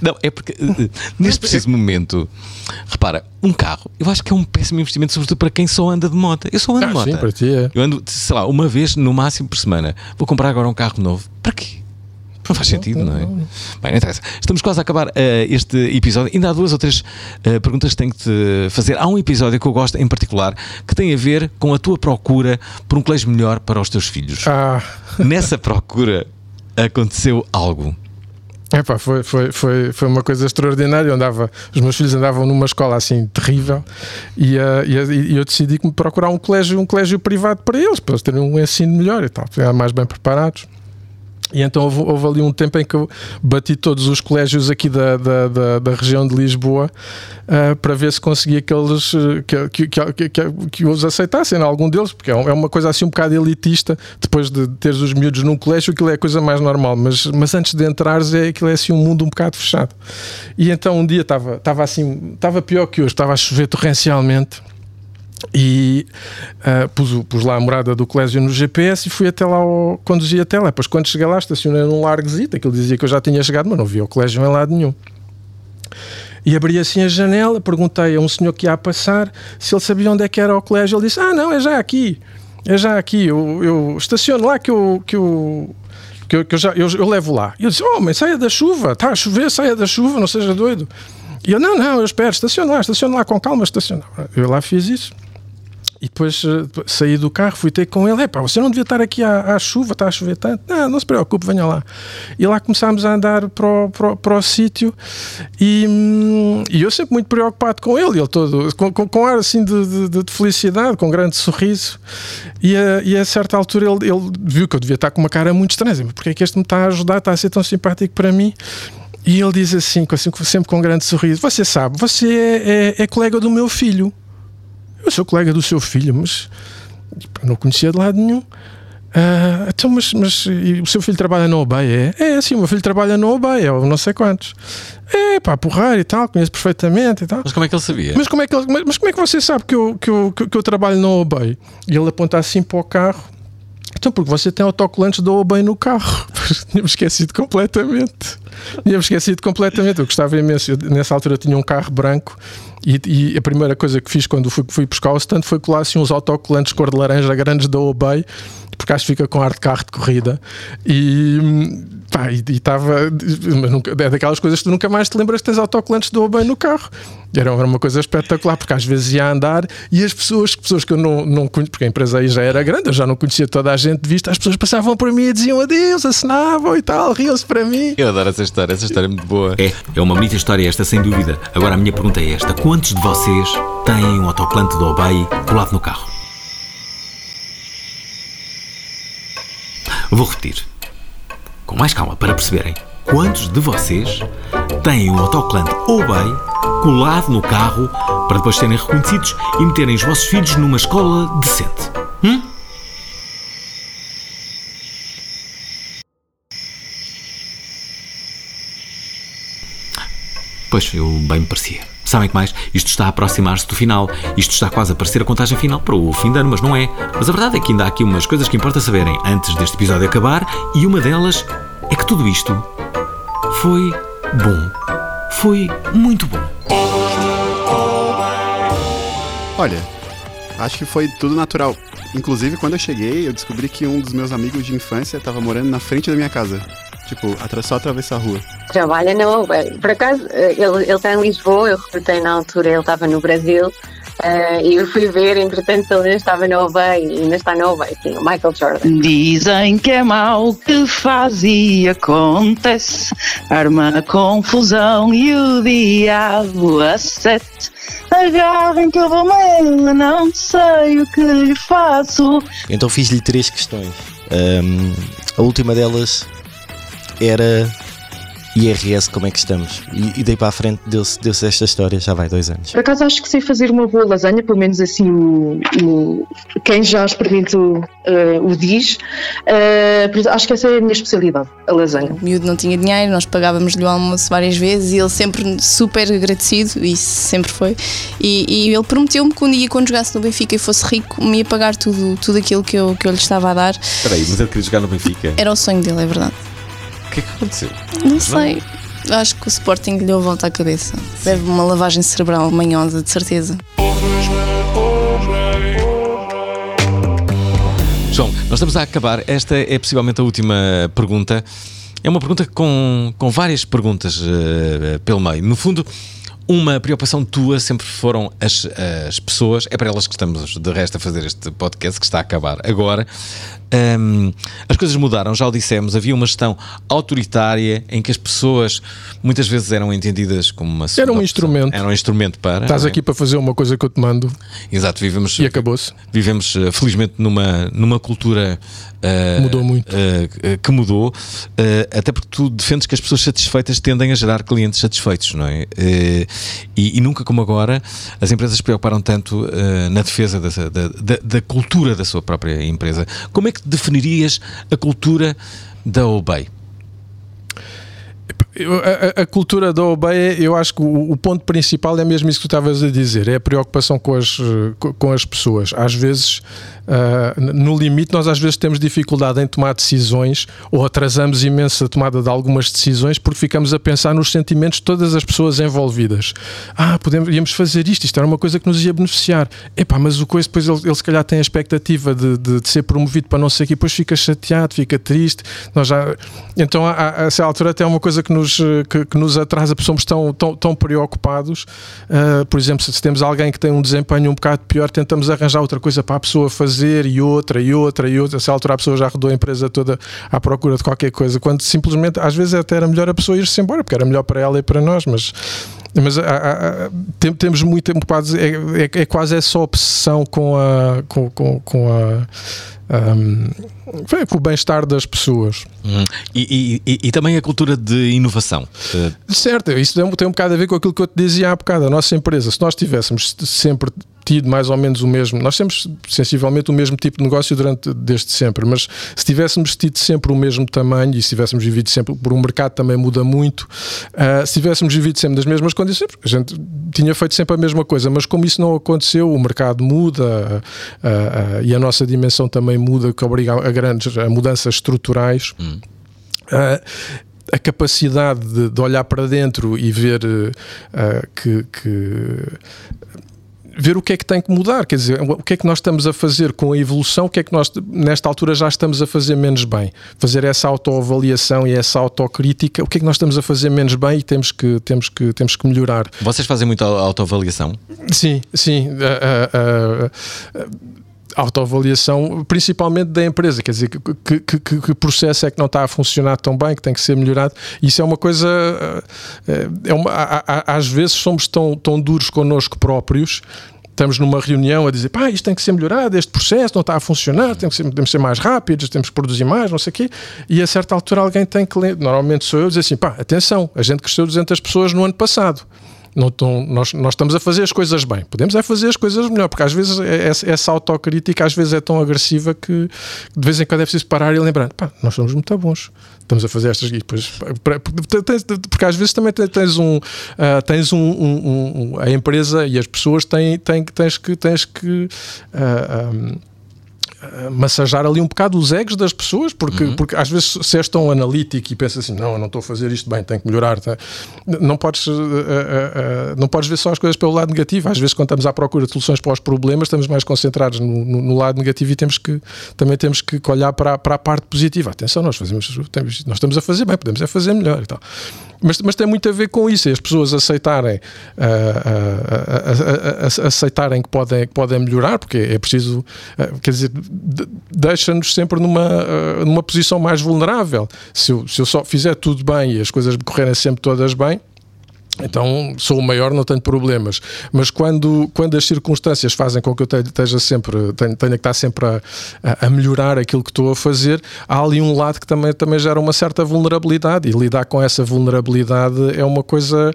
Não, é porque eh, eh, neste preciso momento, repara, um carro, eu acho que é um péssimo investimento, sobretudo para quem só anda de moto. Eu só ando Ah, de moto. sim, para ti é. Eu ando, sei lá, uma vez no máximo por semana. Vou comprar agora um carro novo. Para quê? Não faz sentido, não é? Bem, não interessa. Estamos quase a acabar eh, este episódio. Ainda há duas ou três eh, perguntas que tenho que te fazer. Há um episódio que eu gosto em particular que tem a ver com a tua procura por um colégio melhor para os teus filhos. Ah. Nessa procura aconteceu algo. Epá, foi, foi, foi, foi uma coisa extraordinária. Eu andava, os meus filhos andavam numa escola assim terrível e, eh, e, eh, e eu decidi que me procurar um colégio, um colégio privado para eles, para eles terem um ensino melhor e tal, ficarem mais bem preparados. E então houve, houve ali um tempo em que eu bati todos os colégios aqui da, da, da, da região de Lisboa ah, para ver se conseguia que eles eh, que, que, que, que, os aceitassem, algum deles, porque é é uma coisa assim um bocado elitista. Depois de teres os miúdos num colégio, aquilo é a coisa mais normal, mas, mas antes de entrares, é, aquilo é assim um mundo um bocado fechado. E então um dia estava assim, estava pior que hoje, estava a chover torrencialmente e ah, pus, pus lá a morada do colégio no GPS e fui até lá, ao, conduzi até lá. Depois, quando cheguei lá, estacionei num largozito, aquilo dizia que eu já tinha chegado, mas não via o colégio em lado nenhum. E abri assim a janela, perguntei a um senhor que ia a passar se ele sabia onde é que era o colégio. Ele disse: Ah, não, é já aqui, é já aqui, eu, eu estaciono lá que eu. Que eu que eu, que eu já, eu, eu levo lá. E eu disse: Homem, saia da chuva, está a chover, saia da chuva, não seja doido. E eu: Não, não, eu espero, estaciona lá, estaciona lá com calma, estaciona. Eu lá fiz isso. E depois eh, saí do carro, fui ter com ele. Epá, você não devia estar aqui à, à chuva, está a chover tanto. Não, não se preocupe, venha lá. E lá começámos a andar para o, para o- para o sítio e, hum, e eu sempre muito preocupado com ele, ele todo, com, com, com ar assim de, de- de felicidade, com um grande sorriso. E a, e a certa altura ele, ele viu que eu devia estar com uma cara muito estranha. Mas Porque é que este me está a ajudar, está a ser tão simpático para mim? E ele diz assim, assim, sempre com um grande sorriso: Você sabe, você é, é- é colega do meu filho. Eu sou colega do seu filho, mas não conhecia de lado nenhum. Ah, então, mas, mas o seu filho trabalha no OBEI? É, é sim, o meu filho trabalha no OBEI, é o não sei quantos. É, pá, porrar e tal, conheço perfeitamente e tal. Mas como é que ele sabia? Mas como é que, ele- mas, mas como é que você sabe que eu, que, eu, que, eu trabalho no OBEI? E ele aponta assim para o carro. Então, porque você tem autocolantes da OBEI no carro. Tínhamos esquecido completamente. Tínhamos esquecido completamente. Eu gostava imenso. Eu, nessa altura tinha um carro branco e, e a primeira coisa que fiz quando fui, fui buscar o stand foi colar assim uns autocolantes cor de laranja grandes da OBEI, porque acho que fica com ar de carro de corrida. E hum, pá, e estava. Mas nunca, é daquelas coisas que tu nunca mais te lembras que tens autocolantes da OBEI no carro. E Era, era uma coisa espetacular, porque às vezes ia andar e as pessoas, pessoas que eu não, não conhecia, porque a empresa aí já era grande, eu já não conhecia toda a gente de vista, as pessoas passavam por mim e diziam adeus, assinavam e tal, riam-se para mim. Eu adoro essa história, essa história é muito boa. É, é uma bonita história esta, sem dúvida. Agora a minha pergunta é esta: quantos de vocês têm um autocolante do Obey colado no carro? Vou repetir, com mais calma, para perceberem. Quantos de vocês têm um autocolante Obey colado no carro para depois serem reconhecidos e meterem os vossos filhos numa escola decente? Hum? Pois, eu bem me parecia. Sabem que mais? Isto está a aproximar-se do final. Isto está quase a parecer a contagem final para o fim de ano, mas não é. Mas a verdade é que ainda há aqui umas coisas que importa saberem antes deste episódio acabar, e uma delas é que tudo isto foi bom. Foi muito bom. Olha, acho que foi tudo natural. Inclusive, quando eu cheguei, eu descobri que um dos meus amigos de infância estava morando na frente da minha casa. Tipo, só atravessar a rua. Trabalha na Uber. Por acaso, eh, ele ele está em Lisboa, eu recrutei na altura, ele estava no Brasil. eh, e eu fui ver, entretanto, ele ainda estava na e ainda está na Uber, sim, o Michael Jordan. Dizem que é mau que faz e acontece, arma a confusão e o diabo a sete. Agarrem que eu vou mesmo, não sei o que lhe faço. Então fiz-lhe três questões. Ahm, a última delas era IRS, como é que estamos? E, e daí para a frente deu-se deu esta história, já vai dois anos. Por acaso acho que sei fazer uma boa lasanha, pelo menos assim o, o- quem já experimentou eh, o diz. Isso, acho que essa é a minha especialidade, a lasanha. O miúdo não tinha dinheiro, nós pagávamos-lhe o almoço várias vezes e ele sempre super agradecido, e sempre foi. E, e ele prometeu-me que um dia, quando jogasse no Benfica e fosse rico, me ia pagar tudo, tudo aquilo que eu, que eu lhe estava a dar. Espera aí, mas ele queria jogar no Benfica. Era o sonho dele, é verdade. O que é que aconteceu? Não sei. Acho que o Sporting lhe deu a volta à cabeça. Deve uma lavagem cerebral manhosa, de certeza. João, nós estamos a acabar. Esta é possivelmente a última pergunta. É uma pergunta com, com várias perguntas eh, pelo meio. No fundo, uma preocupação tua sempre foram as, as pessoas. É para elas que estamos, de resto, a fazer este podcast que está a acabar agora. Ahm, as coisas mudaram, já o dissemos. Havia uma gestão autoritária em que as pessoas muitas vezes eram entendidas como uma. Era um opção. instrumento. Era um instrumento para. Estás é? aqui para fazer uma coisa que eu te mando. Exato, vivemos. E acabou-se. Vivemos, eh, felizmente, numa, numa cultura. eh, Mudou muito. eh, que mudou, eh, até porque tu defendes que as pessoas satisfeitas tendem a gerar clientes satisfeitos, não é? E, e nunca como agora as empresas preocuparam tanto eh, na defesa dessa- da, da, da cultura da sua própria empresa. Como é que definirias a cultura da Obey? A, a- cultura da OBEI, eu acho que o, o ponto principal é mesmo isso que tu estavas a dizer, é a preocupação com as, co- com as pessoas. Às vezes, n- no limite, nós às vezes temos dificuldade em tomar decisões ou atrasamos imenso a tomada de algumas decisões porque ficamos a pensar nos sentimentos de todas as pessoas envolvidas. Ah, podemos, íamos fazer isto, isto era uma coisa que nos ia beneficiar. Epá, mas o coisa depois ele, ele se calhar tem a expectativa de, de- de ser promovido para não sei o quê, depois fica chateado, fica triste. Nós já, então, a, a, a essa altura, até é uma coisa que nos, eh, que, que nos atrasa, porque somos tão, tão, tão preocupados. Ah, por exemplo, se, se temos alguém que tem um desempenho um bocado pior, tentamos arranjar outra coisa para a pessoa fazer e outra, e outra, e outra. Essa altura, a pessoa já rodou a empresa toda à procura de qualquer coisa, quando simplesmente, às vezes, até era melhor a pessoa ir-se embora, porque era melhor para ela e para nós, mas. Mas há- há- há- tem- temos muito quase, é, é- é quase essa obsessão com a com, com, com a ahm, com o bem-estar das pessoas. Hum. E, e- e- e também a cultura de inovação. Eh, Certo, isso tem um, tem um bocado a ver com aquilo que eu te dizia há bocado. A nossa empresa, se nós tivéssemos sempre tido mais ou menos o mesmo, nós temos sensivelmente o mesmo tipo de negócio durante desde sempre, mas se tivéssemos tido sempre o mesmo tamanho e se tivéssemos vivido sempre, por um mercado também muda muito, ah, se tivéssemos vivido sempre nas mesmas condições, a gente tinha feito sempre a mesma coisa, mas como isso não aconteceu, o mercado muda ah, ah, e a nossa dimensão também muda, que obriga a grandes a mudanças estruturais. Ah, a capacidade de, de olhar para dentro e ver ah, que, que- ver o que é que tem que mudar, quer dizer, o que é que nós estamos a fazer com a evolução, o que é que nós nesta altura já estamos a fazer menos bem, fazer essa autoavaliação e essa autocrítica, o que é que nós estamos a fazer menos bem e temos que temos que temos que melhorar. Vocês fazem muita autoavaliação? Sim, sim. a- a- a autoavaliação, principalmente da empresa, quer dizer, que, que, que- processo é que não está a funcionar tão bem, que tem que ser melhorado. Isso é uma coisa. eh, É uma, às vezes somos tão, tão duros connosco próprios. Estamos numa reunião a dizer, pá, isto tem que ser melhorado, este processo não está a funcionar, que ser, temos que ser mais rápidos, temos que produzir mais, não sei o quê. E a certa altura alguém tem que ler, normalmente sou eu, dizer assim, pá, atenção, a gente cresceu 200 pessoas no ano passado. Não nós, nós estamos a fazer as coisas bem. Podemos é fazer as coisas melhor, porque às vezes é- essa, essa autocrítica às vezes é tão agressiva que de vez em quando é preciso parar e lembrar: pá, nós somos muito bons. Estamos a fazer estas. Depois, porque às vezes também te- tens um. ah, tens um, um- um- A empresa e as pessoas têm, têm, tens que. Tens que ah, ah, ah, massajar ali um bocado os egos das pessoas, porque, porque às vezes se és tão analítico e pensas assim, não, eu não estou a fazer isto bem, tenho que melhorar, tá? não, podes, ah, ah, ah, não podes ver só as coisas pelo lado negativo. Às vezes, quando estamos à procura de soluções para os problemas, estamos mais concentrados no, no- no lado negativo e temos que também temos que olhar para, para a parte positiva. Atenção, nós fazemos, temos- nós estamos a fazer bem, podemos é fazer melhor e tal. Mas, mas tem muito a ver com isso, as pessoas aceitarem, ah, ah, ah, aceitarem que podem, que podem melhorar, porque é preciso, ah, quer dizer, de- deixa-nos sempre numa, ah, numa posição mais vulnerável. Se eu, se eu só fizer tudo bem e as coisas correrem sempre todas bem, então sou o maior, não tenho problemas. Mas quando, quando as circunstâncias fazem com que eu te- esteja sempre, tenha, tenha que estar sempre a, a- melhorar aquilo que estou a fazer, há ali um lado que também, também gera uma certa vulnerabilidade. E lidar com essa vulnerabilidade é uma coisa.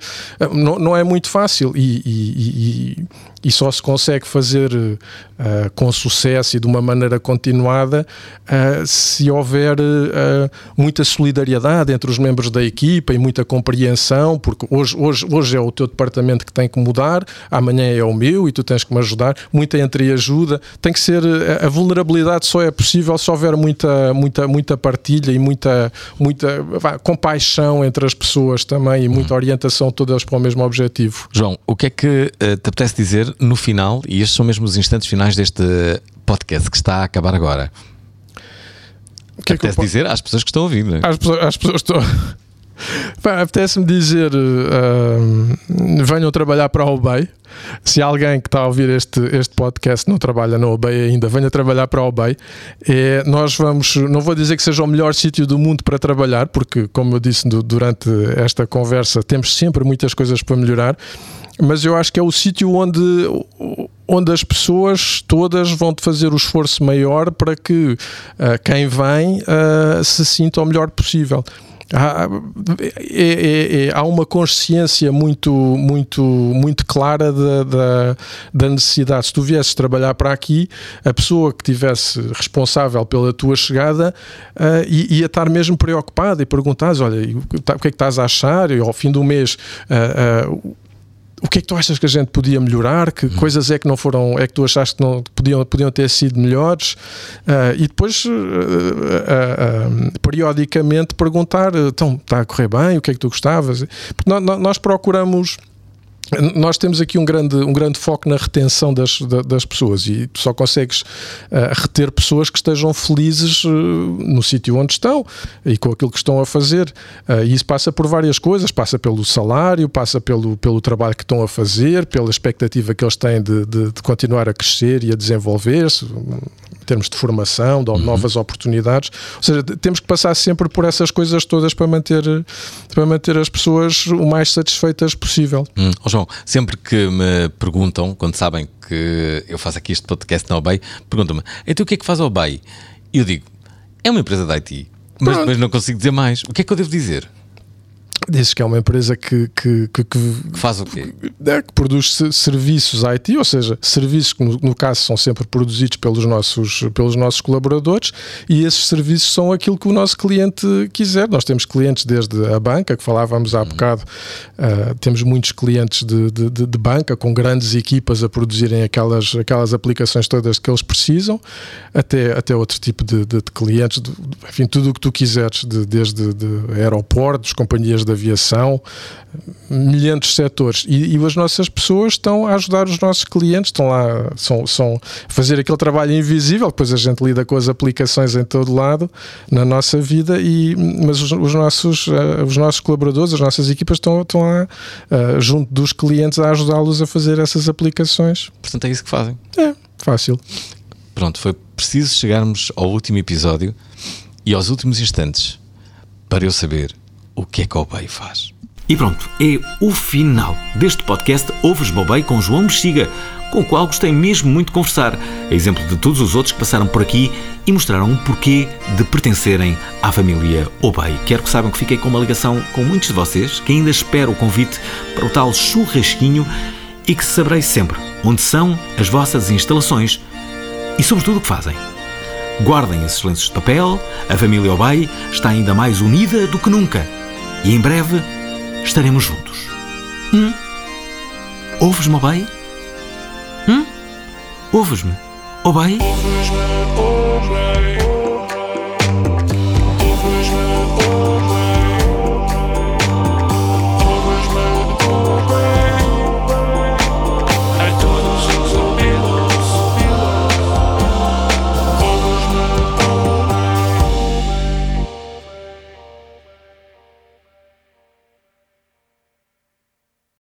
Não, não é muito fácil. E- e- e- e só se consegue fazer eh, com sucesso e de uma maneira continuada eh, se houver eh, muita solidariedade entre os membros da equipa e muita compreensão, porque hoje, hoje, hoje é o teu departamento que tem que mudar, amanhã é o meu e tu tens que me ajudar, muita entreajuda, tem que ser a vulnerabilidade só é possível se houver muita, muita, muita partilha e muita, muita vá, compaixão entre as pessoas também e muita orientação todas para o mesmo objetivo. João, o que é que te apetece dizer no final, e estes são mesmo os instantes finais deste podcast que está a acabar agora? O que é que eu dizer às pessoas que estão é? Às pessoas, às pessoas estão. Pá, Apetece-me dizer: ah, venham trabalhar para a OBEI. Se alguém que está a ouvir este, este podcast não trabalha na OBEI ainda, venha trabalhar para a OBEI. É, nós vamos, não vou dizer que seja o melhor sítio do mundo para trabalhar, porque, como eu disse du- durante esta conversa, temos sempre muitas coisas para melhorar, mas eu acho que é o sítio onde onde as pessoas todas vão fazer o esforço maior para que ah, quem vem ah, se sinta o melhor possível. Há, é- é- é- há uma consciência muito, muito, muito clara da, da, da necessidade. Se tu viesses trabalhar para aqui, a pessoa que tivesse responsável pela tua chegada i- ia estar mesmo preocupada e perguntares: olha, o que tá- o que é que estás a achar? E ao fim do mês. ah, ah, o que é que tu achas que a gente podia melhorar? Que coisas é que não foram, é que tu achaste que não podiam, podiam ter sido melhores? Ah, e depois, ah, ah, periodicamente, perguntar: então, está a correr bem? O que é que tu gostavas? Porque nó- nó- nós procuramos. Nós temos aqui um grande, um grande foco na retenção das, da- das pessoas e tu só consegues ah, reter pessoas que estejam felizes ah, no sítio onde estão e com aquilo que estão a fazer. Ah, e isso passa por várias coisas: passa pelo salário, passa pelo, pelo trabalho que estão a fazer, pela expectativa que eles têm de, de- de continuar a crescer e a desenvolver-se. Termos de formação, de novas oportunidades. Ou seja, temos que passar sempre por essas coisas todas para manter, para manter as pessoas o mais satisfeitas possível. Hum. Ó João, sempre que me perguntam, quando sabem que eu faço aqui este podcast na OBEI, perguntam-me, então o que é que faz a OBEI? E eu digo, é uma empresa de IT, mas, mas não consigo dizer mais. O que é que eu devo dizer? Dizes que é uma empresa que, que, que, que faz o quê? É, que produz se- serviços IT, ou seja, serviços que no, no caso são sempre produzidos pelos nossos, pelos nossos colaboradores e esses serviços são aquilo que o nosso cliente quiser. Nós temos clientes desde a banca, que falávamos há bocado, ah, temos muitos clientes de, de, de- de banca com grandes equipas a produzirem aquelas, aquelas aplicações todas que eles precisam, até, até outro tipo de, clientes, enfim, tudo o que tu quiseres, de- desde de aeroportos, companhias de aviação, milhares de setores. E, e as nossas pessoas estão a ajudar os nossos clientes, estão lá, são, são a fazer aquele trabalho invisível, depois a gente lida com as aplicações em todo lado na nossa vida, e, mas os, os nossos, eh, os nossos colaboradores, as nossas equipas estão, estão lá eh, junto dos clientes a ajudá-los a fazer essas aplicações. Portanto, é isso que fazem. É, fácil. Pronto, foi preciso chegarmos ao último episódio e aos últimos instantes para eu saber o que é que a OBEI faz. E pronto, é o final deste podcast Ouves Bobei com João Bexiga, com o qual gostei mesmo muito de conversar, a exemplo de todos os outros que passaram por aqui e mostraram o porquê de pertencerem à família Obey. Quero que saibam que fiquei com uma ligação com muitos de vocês, que ainda espero o convite para o tal churrasquinho e que saberei sempre onde são as vossas instalações e sobretudo o que fazem. Guardem esses lenços de papel, a família Obey está ainda mais unida do que nunca e em breve estaremos juntos. Hum? Ouves-me, Obey? Hum? Ouves-me? Obey? Ouves-me.